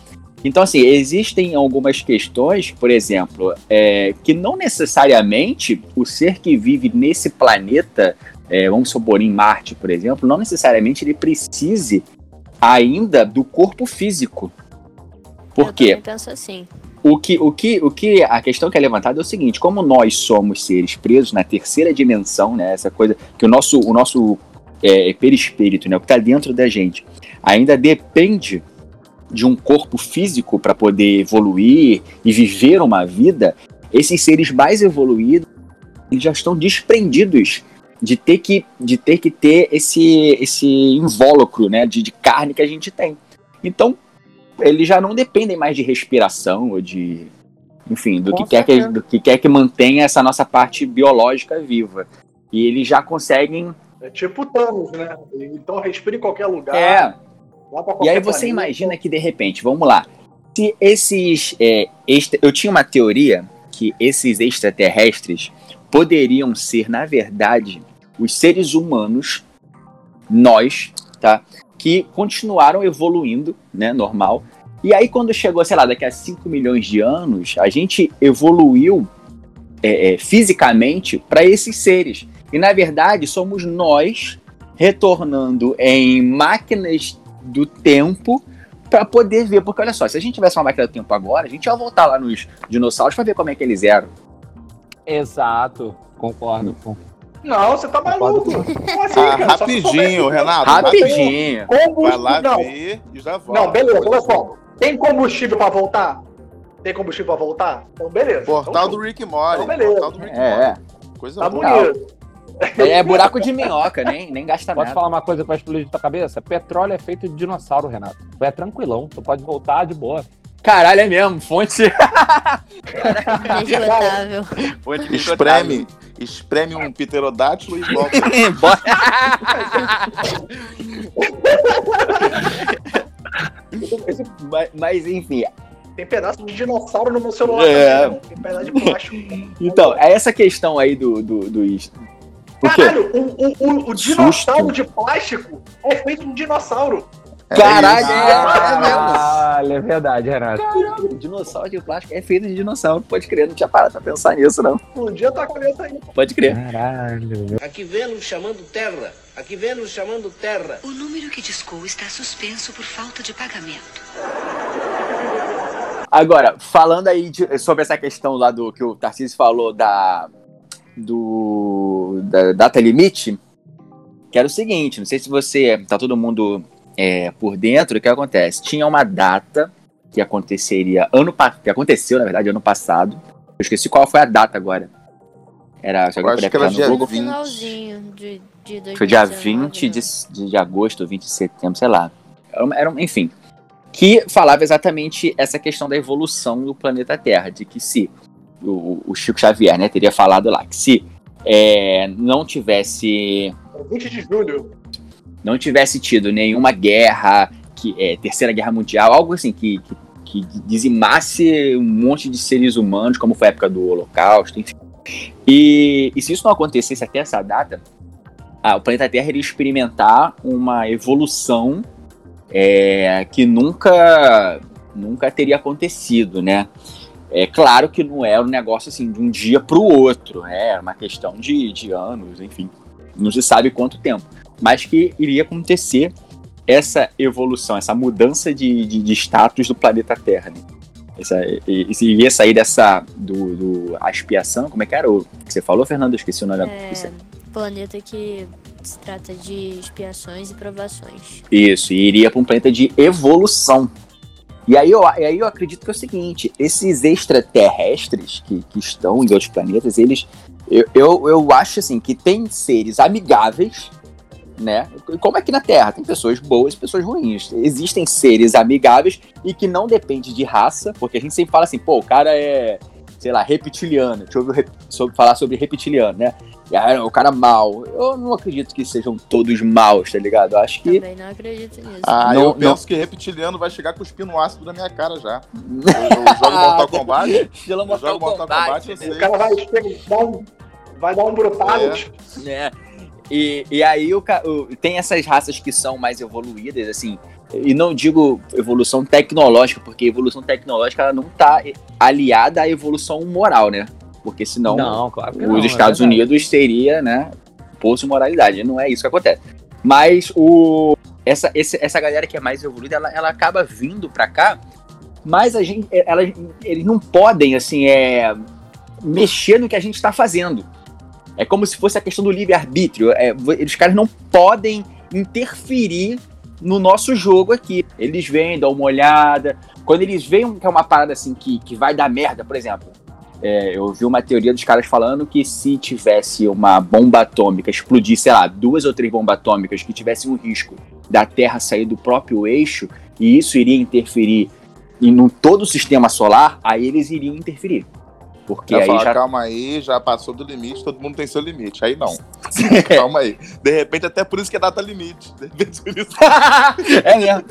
A: Então, assim, existem algumas questões, por exemplo, é, que não necessariamente o ser que vive nesse planeta é, vamos supor, em Marte, por exemplo, não necessariamente ele precise ainda do corpo físico. Por
E: Eu
A: quê?
E: penso assim.
A: O que, o, que, o que a questão que é levantada é o seguinte: como nós somos seres presos na terceira dimensão, né? Essa coisa que o nosso, o nosso é, perispírito, né? O que está dentro da gente, ainda depende de um corpo físico para poder evoluir e viver uma vida. Esses seres mais evoluídos eles já estão desprendidos de ter que, de ter, que ter esse, esse invólucro né, de, de carne que a gente tem. Então, eles já não dependem mais de respiração ou de. Enfim, do que, quer que, do que quer que mantenha essa nossa parte biológica viva. E eles já conseguem.
C: É tipo Thanos, né? Então respira em qualquer lugar.
A: É,
C: pra
A: E
C: qualquer
A: aí você
C: planeta.
A: imagina que de repente, vamos lá, se esses. é, extra- eu tinha uma teoria que esses extraterrestres poderiam ser, na verdade, os seres humanos, nós, tá? Que continuaram evoluindo, né? Normal. E aí, quando chegou, sei lá, daqui a 5 milhões de anos, a gente evoluiu é, é, fisicamente para esses seres. E na verdade, somos nós retornando em máquinas do tempo para poder ver. Porque olha só, se a gente tivesse uma máquina do tempo agora, a gente ia voltar lá nos dinossauros para ver como é que eles eram.
B: Exato, concordo. com-
C: Não, você tá maluco. Como assim,
D: Ah,
C: cara?
D: Rapidinho, Renato.
A: Rapidinho.
C: Combustível.
D: Vai lá
C: não.
D: ver e já volta.
C: Não, beleza, olha só. Tem combustível pra voltar? Tem combustível pra voltar? Então, beleza.
D: Portal
C: então,
D: do Rick Morty.
C: Então, beleza.
D: Portal do Rick
A: É,
D: Morty. Coisa
C: Tá
D: boa.
C: bonito.
A: é, é buraco de minhoca, nem, nem gasta
B: Posso
A: nada.
B: falar uma coisa vai explodir tua cabeça? Petróleo é feito de dinossauro, Renato. Tu é tranquilão, tu pode voltar de boa.
A: Caralho, é mesmo. Fonte. Fonte
D: Espreme, espreme um pterodátilo e volta.
A: Bora.
C: Esse-
A: mas, mas, enfim,
C: Tem pedaço de dinossauro no meu celular.
A: É.
C: também, né? Tem pedaço de plástico.
A: então, é essa questão aí do. do, do?
C: Caralho, o, o, o, o dinossauro de plástico é feito de dinossauro.
A: Caralho,
D: isso.
A: é, é mesmo.
B: Caralho, é verdade, Renato.
A: O dinossauro de plástico é feito de dinossauro. Pode crer, não tinha parado pra pensar nisso, não.
C: Explodia tua cabeça aí.
A: Pode crer.
B: Caralho.
F: Aqui Vênus chamando Terra. Aqui Vênus chamando Terra.
G: O número que discou está suspenso por falta de pagamento.
A: Agora, falando aí de- sobre essa questão lá do que o Tarcísio falou da, do, da data limite, que era o seguinte, não sei se você, tá todo mundo é, por dentro, o que acontece? Tinha uma data que aconteceria ano que aconteceu, na verdade, ano passado. Eu esqueci qual foi a data agora. Era, se
D: Eu acho que era
A: pegar no
D: dia
A: Google,
E: No
D: 20.
E: finalzinho de, de 2019.
A: foi dia 20 de,
E: né?
A: de, de agosto, 20 de setembro, sei lá. Era, enfim. Que falava exatamente essa questão da evolução do planeta Terra, de que se o, o Chico Xavier né, teria falado lá, que se é, não tivesse
C: É 20 de julho.
A: Não tivesse tido nenhuma guerra, que é, terceira guerra mundial, algo assim que, que, que dizimasse um monte de seres humanos, como foi a época do Holocausto, enfim. E, e se isso não acontecesse até essa data, o planeta Terra iria experimentar uma evolução é, que nunca, nunca teria acontecido, né? É claro que não era um negócio assim de um dia para o outro, é uma questão de, de anos, enfim, não se sabe quanto tempo mas que iria acontecer essa evolução, essa mudança de, de, de status do planeta Terra. Né? Essa, iria sair dessa do, do a expiação, como é que era o que você falou, Fernando? Eu esqueci o nome.
E: É, planeta que se trata de expiações e provações.
A: Isso, e iria para um planeta de evolução. E aí eu, e aí eu acredito que é o seguinte: esses extraterrestres que, que estão em outros planetas, eles. Eu, eu, eu acho assim que tem seres amigáveis, né? Como aqui na Terra, tem pessoas boas e pessoas ruins. Existem seres amigáveis e que não depende de raça, porque a gente sempre fala assim, pô, o cara é, sei lá, reptiliano. Deixa eu ouvir sobre, falar sobre reptiliano, né? o cara mal. Eu não acredito que sejam todos maus, tá ligado? Eu acho que.
E: Também não acredito nisso.
D: Ah,
A: Não-
D: eu
A: não.
D: penso que reptiliano vai chegar cuspindo ácido na minha cara já. Eu, eu jogo Mortal Kombat. Eu jogo Mortal
A: Kombat,
D: Kombat, eu
A: né?
C: O
D: sei.
C: cara vai dar um, vai dar um brutality.
A: né? E, e aí o, o- tem essas raças que são mais evoluídas, assim, e não digo evolução tecnológica, porque evolução tecnológica ela não tá aliada à evolução moral, né? Porque senão
B: Não, claro
A: os
B: não, é
A: Estados
B: verdade.
A: Unidos seria, né, de moralidade. Não é isso que acontece. Mas o essa, esse- essa galera que é mais evoluída, ela, ela acaba vindo pra cá, mas a gente, ela, eles não podem, assim, é, mexer no que a gente está fazendo. É como se fosse a questão do livre-arbítrio. É, os caras não podem interferir no nosso jogo aqui. Eles vêm, dão uma olhada. Quando eles veem que é uma parada assim que, que vai dar merda, por exemplo. é, eu vi uma teoria dos caras falando que se tivesse uma bomba atômica explodir, sei lá, duas ou três bombas atômicas que tivessem um risco da Terra sair do próprio eixo, e isso iria interferir em todo o sistema solar, aí eles iriam interferir. Porque aí
D: falar,
A: já
D: calma aí, já passou do limite, todo mundo tem seu limite. Aí não. calma aí. De repente, até por isso que é data limite. De repente, por isso.
A: é mesmo.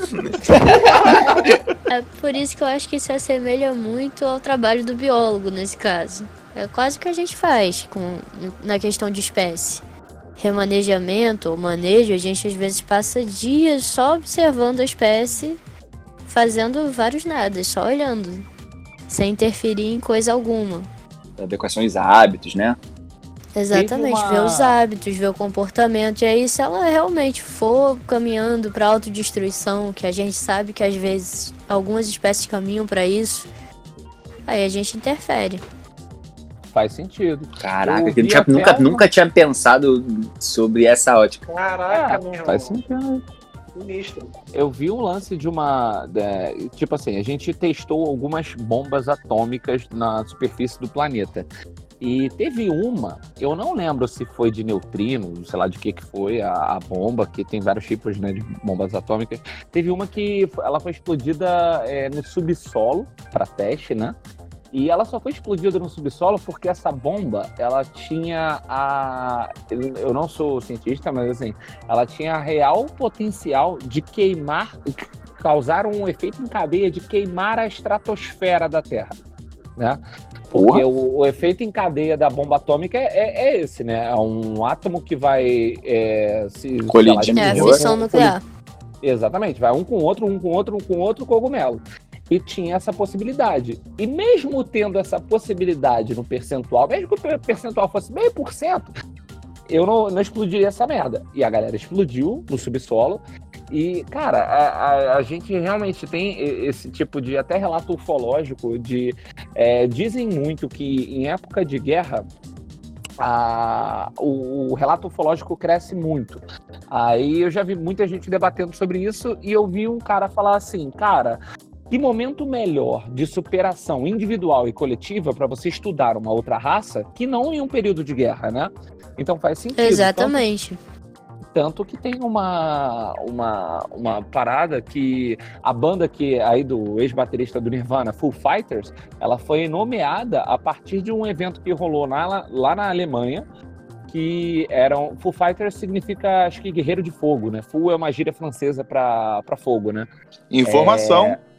E: É por isso que eu acho que se assemelha muito ao trabalho do biólogo nesse caso. É quase o que a gente faz com, na questão de espécie. Remanejamento ou manejo, a gente às vezes passa dias só observando a espécie, fazendo vários nadas, só olhando, sem interferir em coisa alguma.
A: Adequações a hábitos, né?
E: Exatamente,
B: uma-
E: ver os hábitos, ver o comportamento. E aí, se ela realmente for caminhando para autodestruição, que a gente sabe que às vezes algumas espécies caminham para isso, aí a gente interfere.
B: Faz sentido.
A: Caraca,
B: Eu
A: tinha- nunca,
B: uma-
A: nunca tinha pensado sobre essa ótica.
C: Caraca,
B: Ah,
C: meu irmão.
B: faz sentido.
C: Sinistro.
B: Eu vi um lance de uma. é, tipo assim, a gente testou algumas bombas atômicas na superfície do planeta. E teve uma, eu não lembro se foi de neutrino, sei lá de que que foi a, a bomba, que tem vários tipos né, de bombas atômicas. Teve uma que ela foi explodida é, no subsolo para teste, né? E ela só foi explodida no subsolo porque essa bomba, ela tinha a. Eu não sou cientista, mas assim, ela tinha real potencial de queimar, causar um efeito em cadeia de queimar a estratosfera da Terra, né? Porque o, o efeito em cadeia da bomba atômica é, é- é esse, né? É um átomo que vai é, se
A: Colidir
E: É a fissão nuclear.
B: Exatamente, vai um com outro, um com outro, um com outro cogumelo. E tinha essa possibilidade. E mesmo tendo essa possibilidade no percentual, mesmo que o per- percentual fosse meio por cento, eu não, não explodiria essa merda. E a galera explodiu no subsolo. E, cara, a, a- a gente realmente tem esse tipo de até relato ufológico de. é, dizem muito que em época de guerra. o, o relato ufológico cresce muito. Aí eu já vi muita gente debatendo sobre isso e eu vi um cara falar assim, cara, que momento melhor de superação individual e coletiva para você estudar uma outra raça que não em um período de guerra, né? Então faz sentido.
E: Exatamente.
B: Tanto, tanto que tem uma, uma, uma parada que a banda que aí do ex-baterista do Nirvana, Foo Fighters, ela foi nomeada a partir de um evento que rolou na, lá na Alemanha, que eram. Foo Fighters significa, acho que guerreiro de fogo, né? Foo é uma gíria francesa para fogo, né?
D: Informação.
B: É.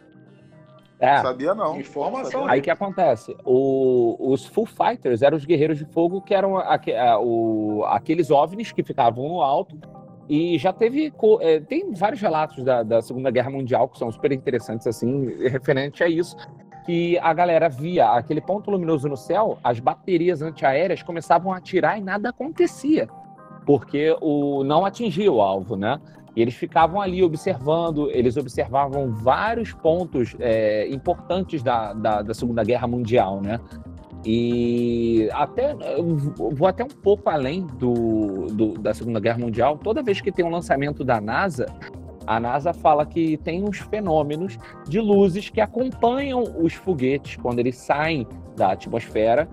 D: Sabia não.
C: Informação.
B: Aí que acontece? O- os Foo Fighters eram os guerreiros de fogo, que eram aque- a- o- aqueles OVNIs que ficavam no alto. E já teve. é, tem vários relatos da, da Segunda Guerra Mundial que são super interessantes, assim, referente a isso. Que a galera via aquele ponto luminoso no céu, as baterias antiaéreas começavam a atirar e nada acontecia. Porque o, não atingia o alvo, né? E eles ficavam ali observando, eles observavam vários pontos é, importantes da, da, da Segunda Guerra Mundial, né? E até vou até um pouco além do, do- da Segunda Guerra Mundial. Toda vez que tem um lançamento da NASA, A NASA fala que tem uns fenômenos de luzes que acompanham os foguetes quando eles saem da atmosfera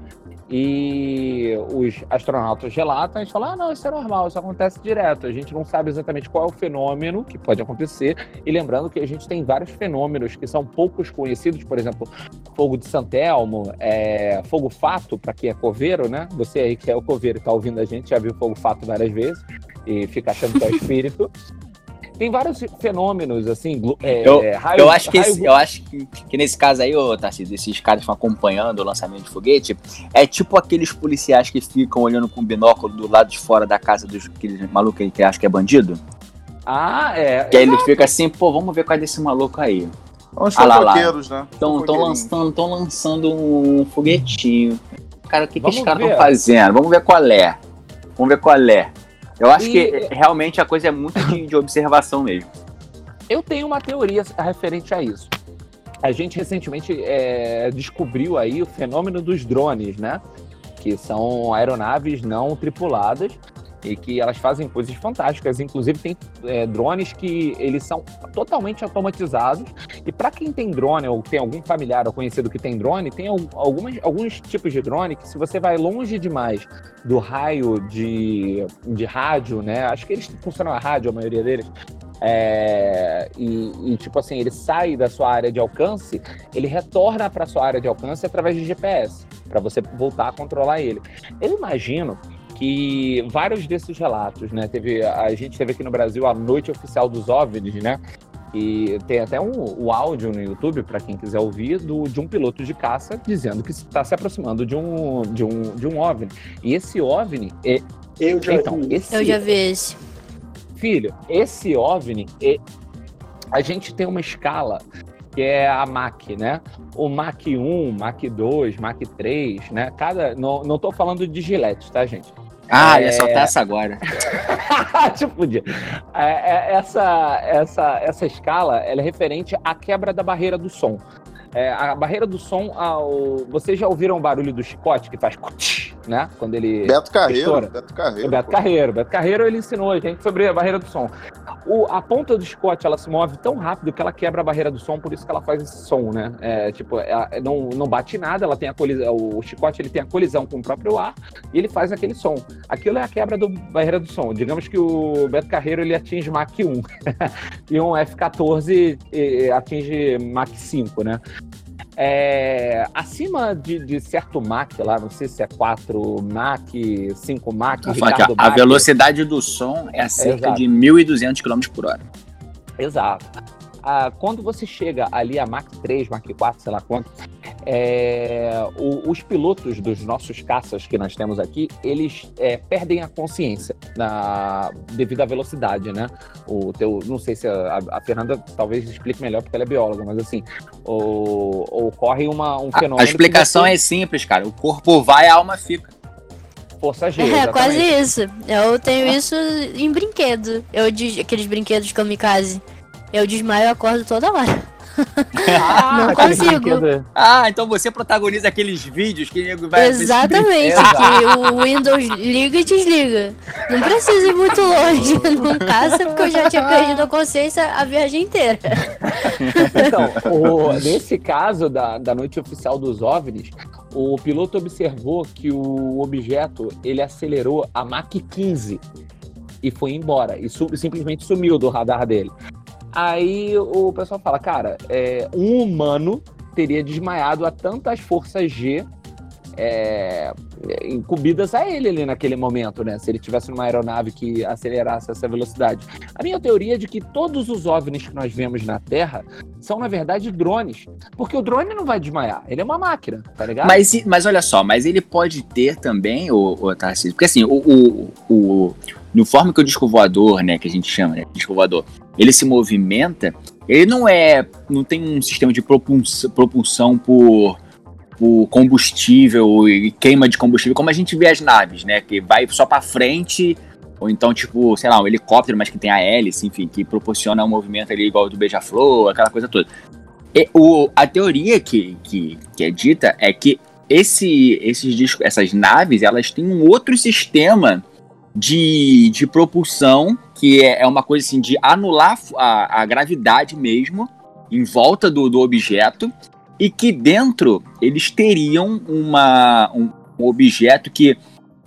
B: e os astronautas relatam e falam: ah, não, isso é normal, isso acontece direto. A gente não sabe exatamente qual é o fenômeno que pode acontecer. E lembrando que a gente tem vários fenômenos que são poucos conhecidos, por exemplo, fogo de Santelmo, é, fogo fato, para quem é coveiro, né? Você aí que é o coveiro e está ouvindo a gente já viu fogo fato várias vezes e fica achando que é o espírito. tem vários fenômenos, assim. É,
A: eu, raio, eu acho, que, raio... esse, eu acho que, que, nesse caso aí, ô, Tarcísio, esses caras estão acompanhando o lançamento de foguete, é tipo aqueles policiais que ficam olhando com o binóculo do lado de fora da casa dos aqueles malucos aí que acha que é bandido.
B: Ah, é.
A: Que aí ele fica assim, pô, vamos ver qual é desse maluco aí.
D: Os ah, lá, né?
A: Estão lançando, lançando um foguetinho. Cara, o que, que esses caras estão fazendo? Vamos ver qual é. Vamos ver qual é. Eu acho e... que realmente a coisa é muito de, de observação mesmo.
B: Eu tenho uma teoria referente a isso. A gente recentemente é, descobriu aí o fenômeno dos drones, né? Que são aeronaves não tripuladas e que elas fazem coisas fantásticas. Inclusive tem é, drones que eles são totalmente automatizados. E para quem tem drone ou tem algum familiar ou conhecido que tem drone, tem algumas, alguns tipos de drone que se você vai longe demais do raio de, de rádio, né? Acho que eles funcionam a rádio, a maioria deles. É, e, e, tipo assim, ele sai da sua área de alcance, ele retorna para sua área de alcance através de GPS, para você voltar a controlar ele. Eu imagino que vários desses relatos, né? Teve, a gente teve aqui no Brasil a Noite Oficial dos OVNIs, né? E tem até um, o áudio no YouTube, para quem quiser ouvir, do, de um piloto de caça dizendo que está se aproximando de um, de, um, de um OVNI. E esse OVNI é.
C: Eu já então,
E: vi. Esse, Eu já vi esse.
B: Filho, esse OVNI, é, a gente tem uma escala que é a MAC, né? O MAC 1, MAC 2, MAC 3, né? Cada. Não, não tô falando de gilete, tá, gente?
A: Ah, é... ia soltar essa agora.
B: tipo, essa, essa, essa escala ela é referente à quebra da barreira do som. É, a barreira do som, ao... vocês já ouviram o barulho do chicote que faz né? Quando ele.
D: Beto Carreiro. Beto Carreiro.
B: É Beto Carreiro. Beto Carreiro ele ensinou a gente sobre a barreira do som. O, a ponta do chicote ela se move tão rápido que ela quebra a barreira do som, por isso que ela faz esse som, né? É, tipo, é, não, não bate nada, ela tem a colisão, o chicote ele tem a colisão com o próprio ar e ele faz aquele som. Aquilo é a quebra da barreira do som. Digamos que o Beto Carreiro ele atinge Mach 1 e um F14 atinge Mach 5, né? É, acima de, de, certo Mach lá, não sei se é 4 Mach, 5 Mach.
A: A, a velocidade do som é cerca é, de 1.200 km por hora.
B: Exato a, quando você chega ali a Mach 3, Mach 4, sei lá quanto, é, o, os pilotos dos nossos caças que nós temos aqui, eles é, perdem a consciência na, devido à velocidade, né? O teu, não sei se a, a, Fernanda talvez explique melhor porque ela é bióloga, mas assim, o, ocorre uma, um fenômeno.
A: A, a explicação você... é simples, cara. O corpo vai, a alma fica
B: força G.
E: É, quase isso. Eu tenho isso em brinquedo. Eu aqueles brinquedos kamikaze. Eu desmaio e acordo toda hora. Ah, não consigo.
A: Ah, então você protagoniza aqueles vídeos que nego vai
E: Exatamente, que o Windows liga e desliga. Não precisa ir muito longe num caça, porque eu já tinha perdido a consciência a viagem inteira.
B: Então, o, nesse caso da, da noite oficial dos OVNIs, o piloto observou que o objeto ele acelerou a Mach 15 e foi embora. E su simplesmente sumiu do radar dele. Aí o pessoal fala, cara, é, um humano teria desmaiado a tantas forças G é, incumbidas a ele ali naquele momento, né? Se ele tivesse numa aeronave que acelerasse essa velocidade. A minha teoria é de que todos os OVNIs que nós vemos na Terra são, na verdade, drones. Porque o drone não vai desmaiar, ele é uma máquina, tá ligado?
A: Mas, mas olha só, mas ele pode ter também, o, o Tarcísio, porque assim, o, o, o, no forma que o disco voador, né, que a gente chama, né, disco voador, ele se movimenta, ele não é, não tem um sistema de propulsão, propulsão por, por combustível e queima de combustível, como a gente vê as naves, né, que vai só para frente, ou então, tipo, sei lá, um helicóptero, mas que tem a hélice, enfim, que proporciona um movimento ali igual do beija-flor, aquela coisa toda. E, o, a teoria que, que, que é dita é que esse, esses discos, essas naves, elas têm um outro sistema de, de propulsão que é, é uma coisa assim de anular a, a gravidade mesmo em volta do, do objeto e que dentro eles teriam uma, um, um objeto que,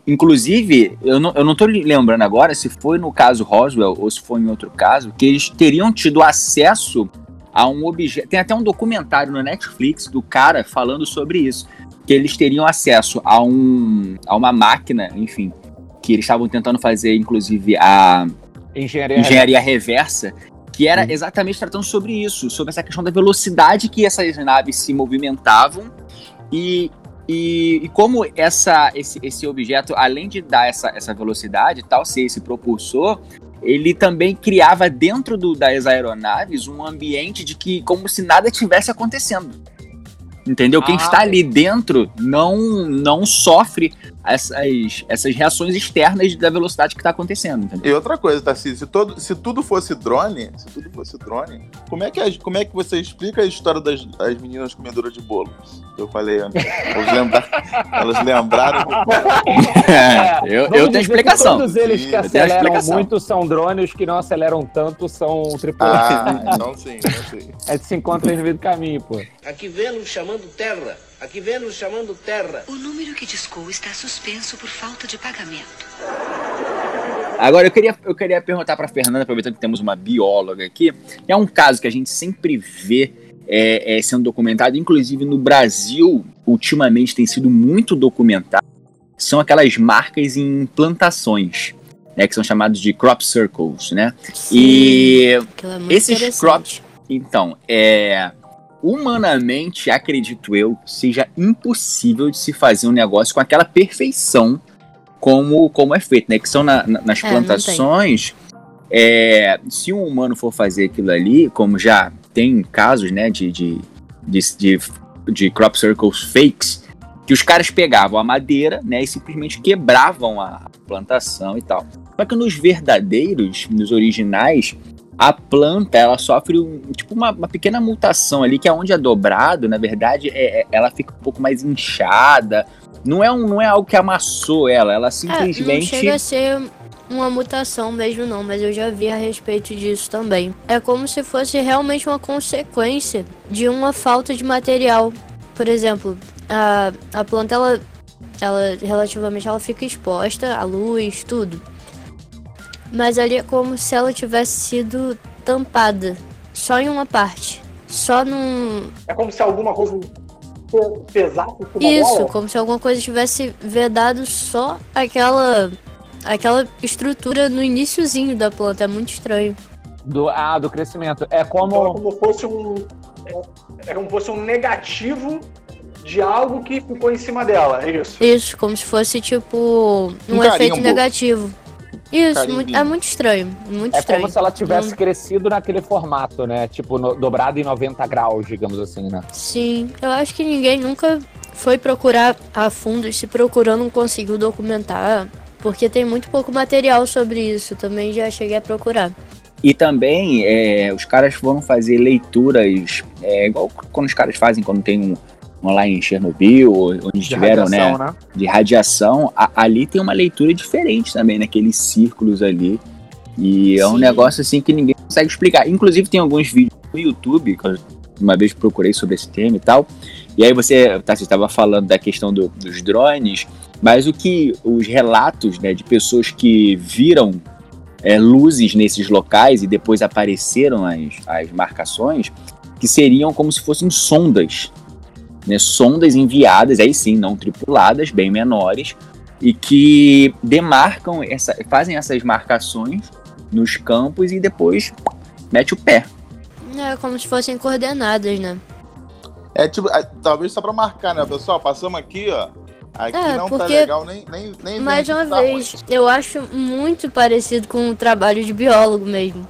A: inclusive, eu não, eu não lembrando agora se foi no caso Roswell ou se foi em outro caso, que eles teriam tido acesso a um objeto. Tem até um documentário no Netflix do cara falando sobre isso. Que eles teriam acesso a, um, a uma máquina, enfim, que eles estavam tentando fazer, inclusive, a engenharia, engenharia reversa, que era exatamente tratando sobre isso, sobre essa questão da velocidade que essas naves se movimentavam e, e, e como essa, esse, esse objeto, além de dar essa, essa velocidade e tal, ser esse propulsor, ele também criava dentro do, das aeronaves um ambiente de que como se nada tivesse acontecendo. Entendeu? Ah, Quem está ali dentro não não sofre essas, essas reações externas da velocidade que está acontecendo. Entendeu?
D: E outra coisa, Tarcísio, se, todo, se tudo fosse drone, se tudo fosse drone, como é que, como é que você explica a história das, das meninas comedoras de bolo? Eu falei antes. Lembra, elas lembraram.
A: é, eu, eu tenho explicação.
B: Todos eles que aceleram muito são drones, os que não aceleram tanto são tripulantes.
D: Ah, então sim, então sim.
B: A gente se encontra no meio do caminho, pô.
F: Aqui Vênus chamando Terra. Aqui Vênus chamando Terra.
G: O número que discou está suspenso por falta de pagamento.
A: Agora, eu queria, eu queria perguntar para Fernanda, aproveitando que temos uma bióloga aqui. É um caso que a gente sempre vê é, é, sendo documentado, inclusive no Brasil, ultimamente tem sido muito documentado. São aquelas marcas em plantações, né, que são chamados de crop circles, né?
E: Sim, e é esses crop,
A: então, é humanamente, acredito eu, seja impossível de se fazer um negócio com aquela perfeição como, como é feito, né? Que são na, na, nas é, plantações. É, se um humano for fazer aquilo ali, como já tem casos, né, de, de, de, de, de crop circles fakes, que os caras pegavam a madeira, né, e simplesmente quebravam a plantação e tal. Só que nos verdadeiros, nos originais, a planta ela sofre um, tipo uma, uma, pequena mutação ali, que é onde é dobrado, na verdade, é, é, ela fica um pouco mais inchada. Não é, um, não é algo que amassou ela, ela simplesmente. É, não
E: chega a ser uma mutação mesmo, não, mas eu já vi a respeito disso também. É como se fosse realmente uma consequência de uma falta de material. Por exemplo, a, a planta, ela, ela relativamente ela fica exposta à luz, tudo. Mas ali é como se ela tivesse sido tampada. Só em uma parte. Só num.
C: É como se alguma coisa pesasse
E: Isso, dela. como se alguma coisa tivesse vedado só aquela. aquela estrutura no iníciozinho da planta. É muito estranho.
B: Do, ah, do crescimento. É como.
C: Então é como fosse um. É, é como fosse um negativo de algo que ficou em cima dela, é isso?
E: Isso, como se fosse tipo um, um efeito negativo. Isso, muito, é muito estranho. Muito
B: é
E: estranho.
B: como se ela tivesse Não... crescido naquele formato, né? Tipo, no, dobrado em 90 graus, digamos assim, né?
E: Sim, eu acho que ninguém nunca foi procurar a fundo e se procurando não conseguiu documentar, porque tem muito pouco material sobre isso. Também já cheguei a procurar.
A: E também é, os caras foram fazer leituras, é, igual quando os caras fazem quando tem um, lá em Chernobyl, onde de tiveram, né, né, de radiação, a, ali tem uma leitura diferente também, naqueles círculos ali. E é um negócio assim que ninguém consegue explicar. Inclusive tem alguns vídeos no YouTube, que eu uma vez procurei sobre esse tema e tal. E aí você tá, estava falando da questão do, dos drones, mas o que os relatos né, de pessoas que viram é, luzes nesses locais e depois apareceram as, as marcações, que seriam como se fossem sondas né, sondas enviadas, aí sim, não tripuladas, bem menores, e que demarcam, essa, fazem essas marcações nos campos e depois mete o pé.
E: É como se fossem coordenadas, né?
D: É tipo, é, talvez só pra marcar, né, pessoal? Passamos aqui, ó. Aqui é, não tá legal nem, nem, nem
E: Mais uma
D: tá
E: vez, ruim. eu acho muito parecido com o trabalho de biólogo mesmo.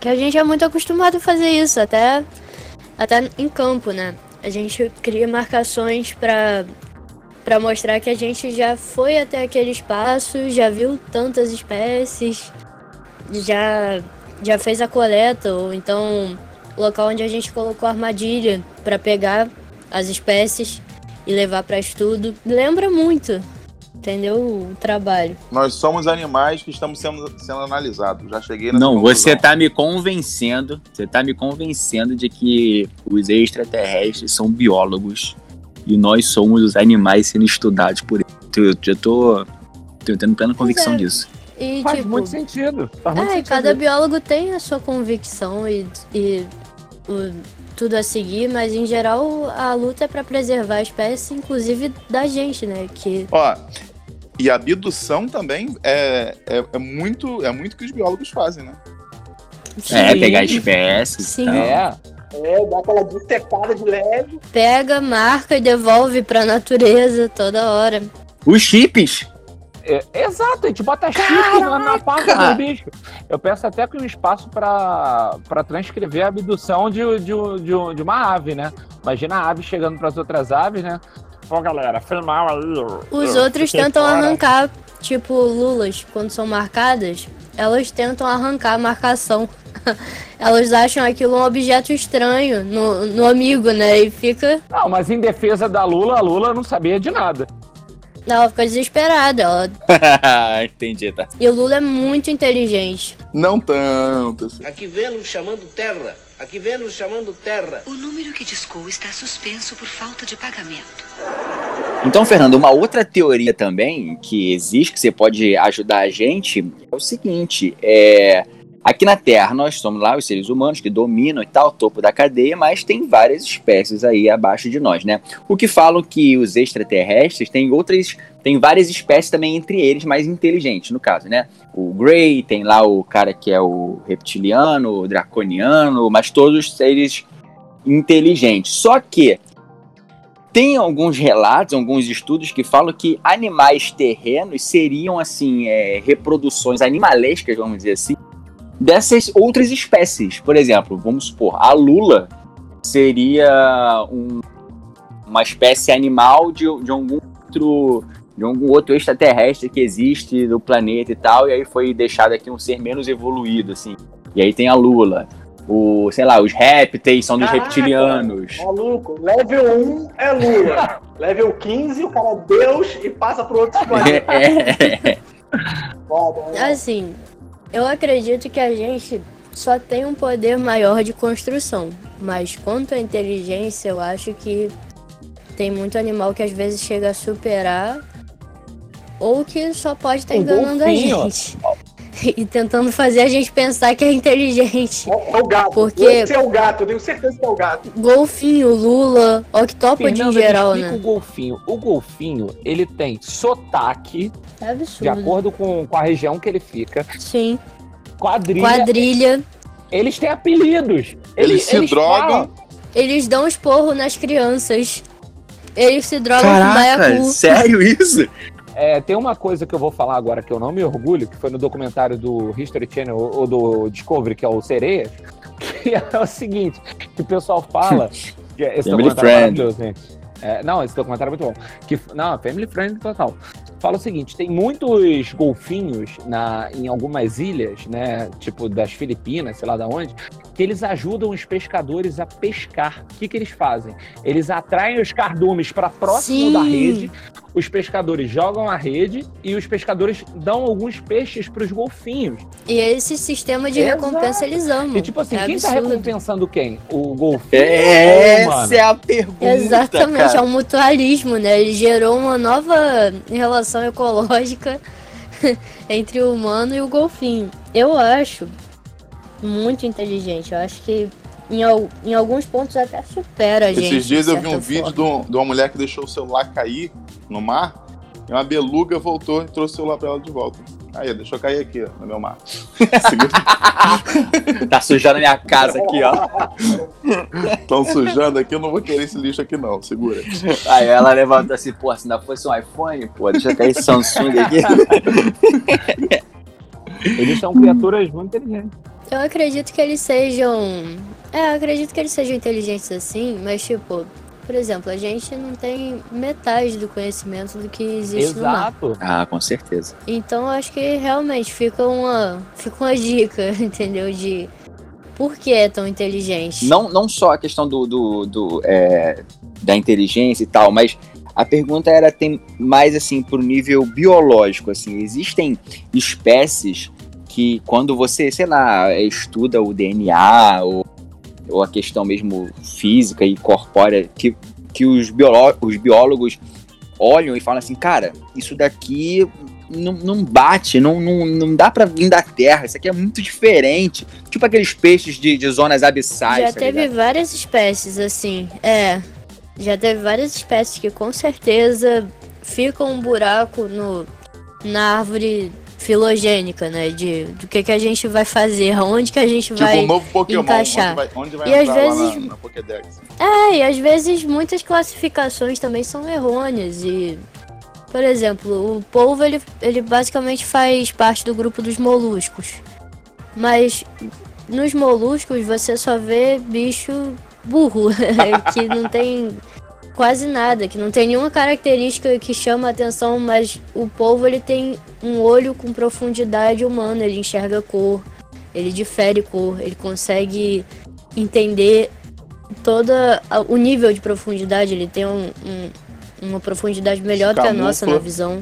E: Que a gente é muito acostumado a fazer isso, até, até em campo, né? A gente cria marcações para para mostrar que a gente já foi até aquele espaço, já viu tantas espécies, já já fez a coleta ou então local onde a gente colocou a armadilha para pegar as espécies e levar para estudo. Lembra muito. Entendeu? O trabalho.
D: Nós somos animais que estamos sendo, sendo analisados. Já cheguei nessa
A: Não,
D: conclusão.
A: você tá me convencendo, você tá me convencendo de que os extraterrestres são biólogos e nós somos os animais sendo estudados por eles. Eu já tô, tô tendo plena convicção
E: é.
A: disso.
E: E,
B: Faz
E: tipo,
B: muito sentido. Faz muito
E: é,
B: sentido.
E: cada biólogo tem a sua convicção e, e o- tudo a seguir, mas em geral a luta é pra preservar a espécie, inclusive da gente, né? Que
D: Ó, e a abdução também é, é, é muito é muito que os biólogos fazem, né?
A: É,
B: Sim.
A: pegar espécies.
E: Sim.
B: É,
C: É, dá aquela dissecada de leve.
E: pega, marca e devolve pra natureza toda hora.
A: Os chips.
B: É, exato, a gente bota chip na, na parte do bicho. Eu peço até que um espaço pra pra transcrever a abdução de, de, de, de uma ave, né? Imagina a ave chegando pras outras aves, né? Pô, galera, foi mal aí.
E: Os
B: eu
E: outros tentam
B: fora.
E: arrancar, tipo lulas, quando são marcadas, elas tentam arrancar a marcação. elas acham aquilo um objeto estranho no, no amigo, né? E fica.
B: Não, mas em defesa da Lula, a Lula não sabia de nada.
E: Ela fica desesperada. Ela...
A: Entendi, tá.
E: E o Lula é muito inteligente.
D: Não tanto. assim.
F: Aqui Vênus chamando Terra. Aqui Vênus chamando Terra.
G: O número que discou está suspenso por falta de pagamento.
A: Então, Fernando, uma outra teoria também que existe, que você pode ajudar a gente, é o seguinte: é, aqui na Terra nós somos lá os seres humanos que dominam e tal, topo da cadeia, mas tem várias espécies aí abaixo de nós, né? O que falam que os extraterrestres têm outras, tem várias espécies também entre eles mais inteligentes, no caso, né? O Grey, tem lá o cara que é o reptiliano, o draconiano, mas todos seres inteligentes. Só que tem alguns relatos, alguns estudos que falam que animais terrenos seriam, assim, é, reproduções animalescas, vamos dizer assim, dessas outras espécies. Por exemplo, vamos supor, a lula seria um- uma espécie animal de, de algum outro de algum outro extraterrestre que existe no planeta e tal, e aí foi deixado aqui um ser menos evoluído, assim. E aí tem a lula. O, sei lá, os répteis são dos
C: Caraca,
A: reptilianos.
C: Maluco, level 1 é Lula. level 15, o cara é Deus e passa pro outro planeta.
A: É,
C: né?
E: Assim, eu acredito que a gente só tem um poder maior de construção. Mas quanto à inteligência, eu acho que tem muito animal que às vezes chega a superar ou que só pode estar
B: Um
E: enganando a
B: golfinho.
E: gente. E tentando fazer a gente pensar que é inteligente.
C: É o gato.
E: Porque-
C: Esse é o gato, eu tenho certeza que é o gato.
E: Golfinho, lula, octópode em geral, né?
B: o golfinho. O golfinho, ele tem sotaque,
E: É
B: de
E: absurdo.
B: acordo com, com a região que ele fica,
E: Sim.
B: quadrilha.
E: Quadrilha.
B: Eles têm apelidos.
D: Eles se drogam.
B: falam.
E: Eles dão esporro nas crianças. Eles se drogam com
A: Caraca,
E: baiacu.
A: sério isso?
B: É, tem uma coisa que eu vou falar agora que eu não me orgulho, que foi no documentário do History Channel ou do Discovery, que é o Sereia, que é o seguinte, que o pessoal fala... que esse
A: Family
B: é
A: friend.
B: gente. É, não, esse documentário é muito bom. Que, não, Family Friend total. Fala o seguinte, tem muitos golfinhos na, em algumas ilhas, né, tipo das Filipinas, sei lá da onde, que eles ajudam os pescadores a pescar. O que, que eles fazem? Eles atraem os cardumes para próximo
E: Sim.
B: da rede, os pescadores jogam a rede e os pescadores dão alguns peixes para os golfinhos.
E: E esse sistema de
B: Exato.
E: recompensa eles amam.
B: E tipo assim,
E: é
B: quem tá
E: absurdo.
B: recompensando quem? O golfinho ou o
A: Essa é a pergunta.
E: Exatamente,
A: cara.
E: é um mutualismo, né? Ele gerou uma nova relação ecológica entre o humano e o golfinho. Eu acho muito inteligente. Eu acho que em, em alguns pontos até supera a gente.
D: Esses dias eu vi um
E: certa
D: vídeo de,
E: forma.
D: um- de uma mulher que deixou o celular cair no mar. E uma beluga voltou e trouxe o celular pra ela de volta. Aí, deixou cair aqui, ó, no meu mar.
A: Tá sujando a minha casa aqui, ó.
D: Estão sujando aqui, eu não vou querer esse lixo aqui, não. Segura.
A: Aí ela levanta assim, pô, se ainda fosse um iPhone, pô, deixa eu cair esse Samsung aqui.
B: Eles são criaturas muito inteligentes.
E: Eu acredito que eles sejam. É, eu acredito que eles sejam inteligentes assim, mas tipo, por exemplo, a gente não tem metade do conhecimento do que existe no mar.
B: Exato.
A: Ah, com certeza.
E: Então eu acho que realmente fica uma, fica uma dica, entendeu? De por que é tão inteligente.
A: Não, não só a questão do, do, do, é, da inteligência e tal, mas A pergunta era tem mais assim pro nível biológico, assim, existem espécies que quando você, sei lá, estuda o DNA ou, ou a questão mesmo física e corpórea, que, que os, biólogos, os biólogos olham e falam assim, cara, isso daqui não, não bate, não, não, não dá para vir da terra, isso aqui é muito diferente. Tipo aqueles peixes de, de zonas abissais.
E: Já
A: tá
E: teve
A: ligado?
E: várias espécies, assim. É. Já teve várias espécies que com certeza ficam um buraco no, na árvore filogênica, né? De do que, que a gente vai fazer, aonde que a gente
D: Tipo,
E: vai
D: um novo Pokémon,
E: encaixar.
D: onde vai, onde vai
E: E às vezes-
D: na, na Pokédex.
E: É, e às vezes muitas classificações também são errôneas e por exemplo, o polvo ele, ele basicamente faz parte do grupo dos moluscos. Mas nos moluscos você só vê bicho burro, que não tem quase nada, que não tem nenhuma característica que chama a atenção, mas o polvo ele tem um olho com profundidade humana, ele enxerga cor, ele difere cor, ele consegue entender toda a- o nível de profundidade, ele tem um- um- uma profundidade melhor que a nossa na visão.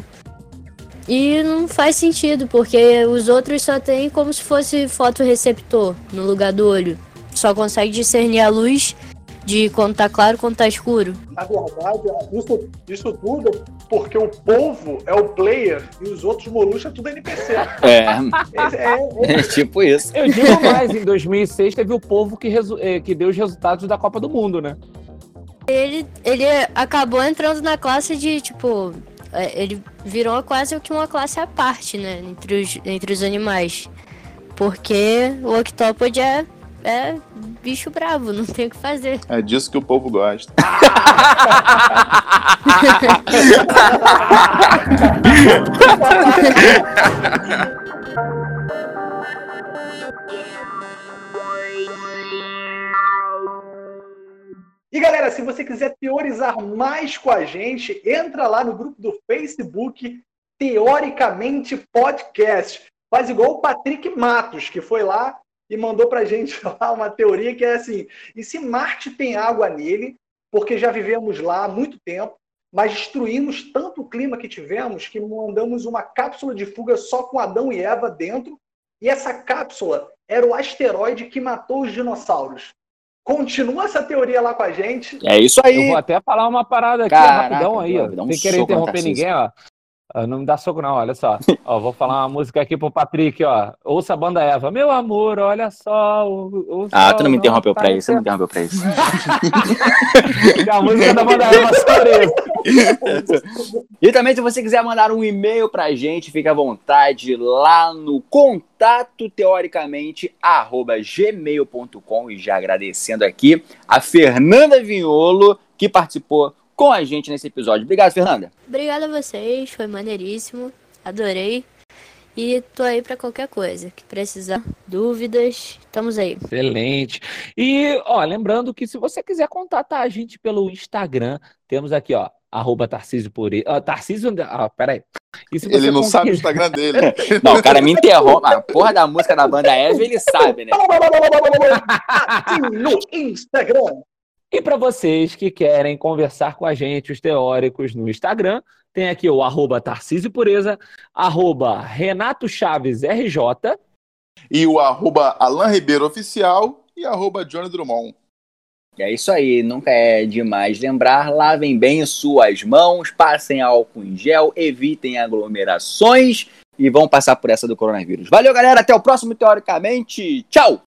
E: E não faz sentido, porque os outros só tem como se fosse fotorreceptor no lugar do olho. Só consegue discernir a luz de quando tá claro e quando tá escuro.
C: Na verdade, isso, isso tudo é porque o polvo é o player e os outros moluscos é tudo NPC.
A: É,
C: É, é,
A: é tipo isso.
B: Eu digo mais, em 2006 teve o povo que, resu- eh, que deu os resultados da Copa do Mundo, né?
E: Ele, ele acabou entrando na classe de, tipo. é, Ele virou quase que uma classe à parte, né? Entre os, entre os animais. Porque o octópode é, é bicho bravo, não tem o que fazer.
D: É disso que o povo gosta.
C: E galera, se você quiser teorizar mais com a gente, entra lá no grupo do Facebook Teoricamente Podcast. Faz igual o Patrick Matos, que foi lá e mandou pra gente lá uma teoria que é assim: e se Marte tem água nele, porque já vivemos lá há muito tempo, mas destruímos tanto o clima que tivemos que mandamos uma cápsula de fuga só com Adão e Eva dentro, e essa cápsula era o asteroide que matou os dinossauros. Continua essa teoria lá com a gente.
A: É isso
B: Eu
A: aí.
B: vou até falar uma parada aqui,
A: Caraca,
B: rapidão aí, ó.
A: um
B: Sem querer interromper ninguém, ó. Não me dá soco, não, olha só. ó, vou falar uma música aqui pro Patrick, ó. Ouça a banda Eva. Meu amor, olha só. O, o
A: Ah, tu não me interrompeu pra isso, você não me interrompeu pra isso.
B: A música da banda Eva sobre
A: E também, se você quiser mandar um e-mail pra gente, fica à vontade lá no contato teoricamente arroba gmail.com e já agradecendo aqui a Fernanda Vinholo que participou com a gente nesse episódio. Obrigado, Fernanda.
E: Obrigada a vocês, foi maneiríssimo, adorei. E tô aí pra qualquer coisa. Que precisar, dúvidas, estamos aí.
B: Excelente. E, ó, lembrando que se você quiser contatar a gente pelo Instagram, temos aqui, ó, arroba Tarcísio Pureza. Ah, Tarcísio, ah, peraí. E se
D: Ele não
B: con-
D: sabe o Instagram dele.
A: Não, o cara me interrompe. A porra da música da banda Eva, ele sabe, né?
C: Aqui no Instagram.
B: E para vocês que querem conversar com a gente, os teóricos, no Instagram, tem aqui o arroba Tarcísio Pureza, arroba Renato Chaves RJ,
D: E o arroba Alan Ribeiro Oficial e arroba Johnny Drummond.
A: É isso aí, nunca é demais lembrar. Lavem bem suas mãos, passem álcool em gel, evitem aglomerações e vão passar por essa do coronavírus. Valeu, galera. Até o próximo, teoricamente. Tchau!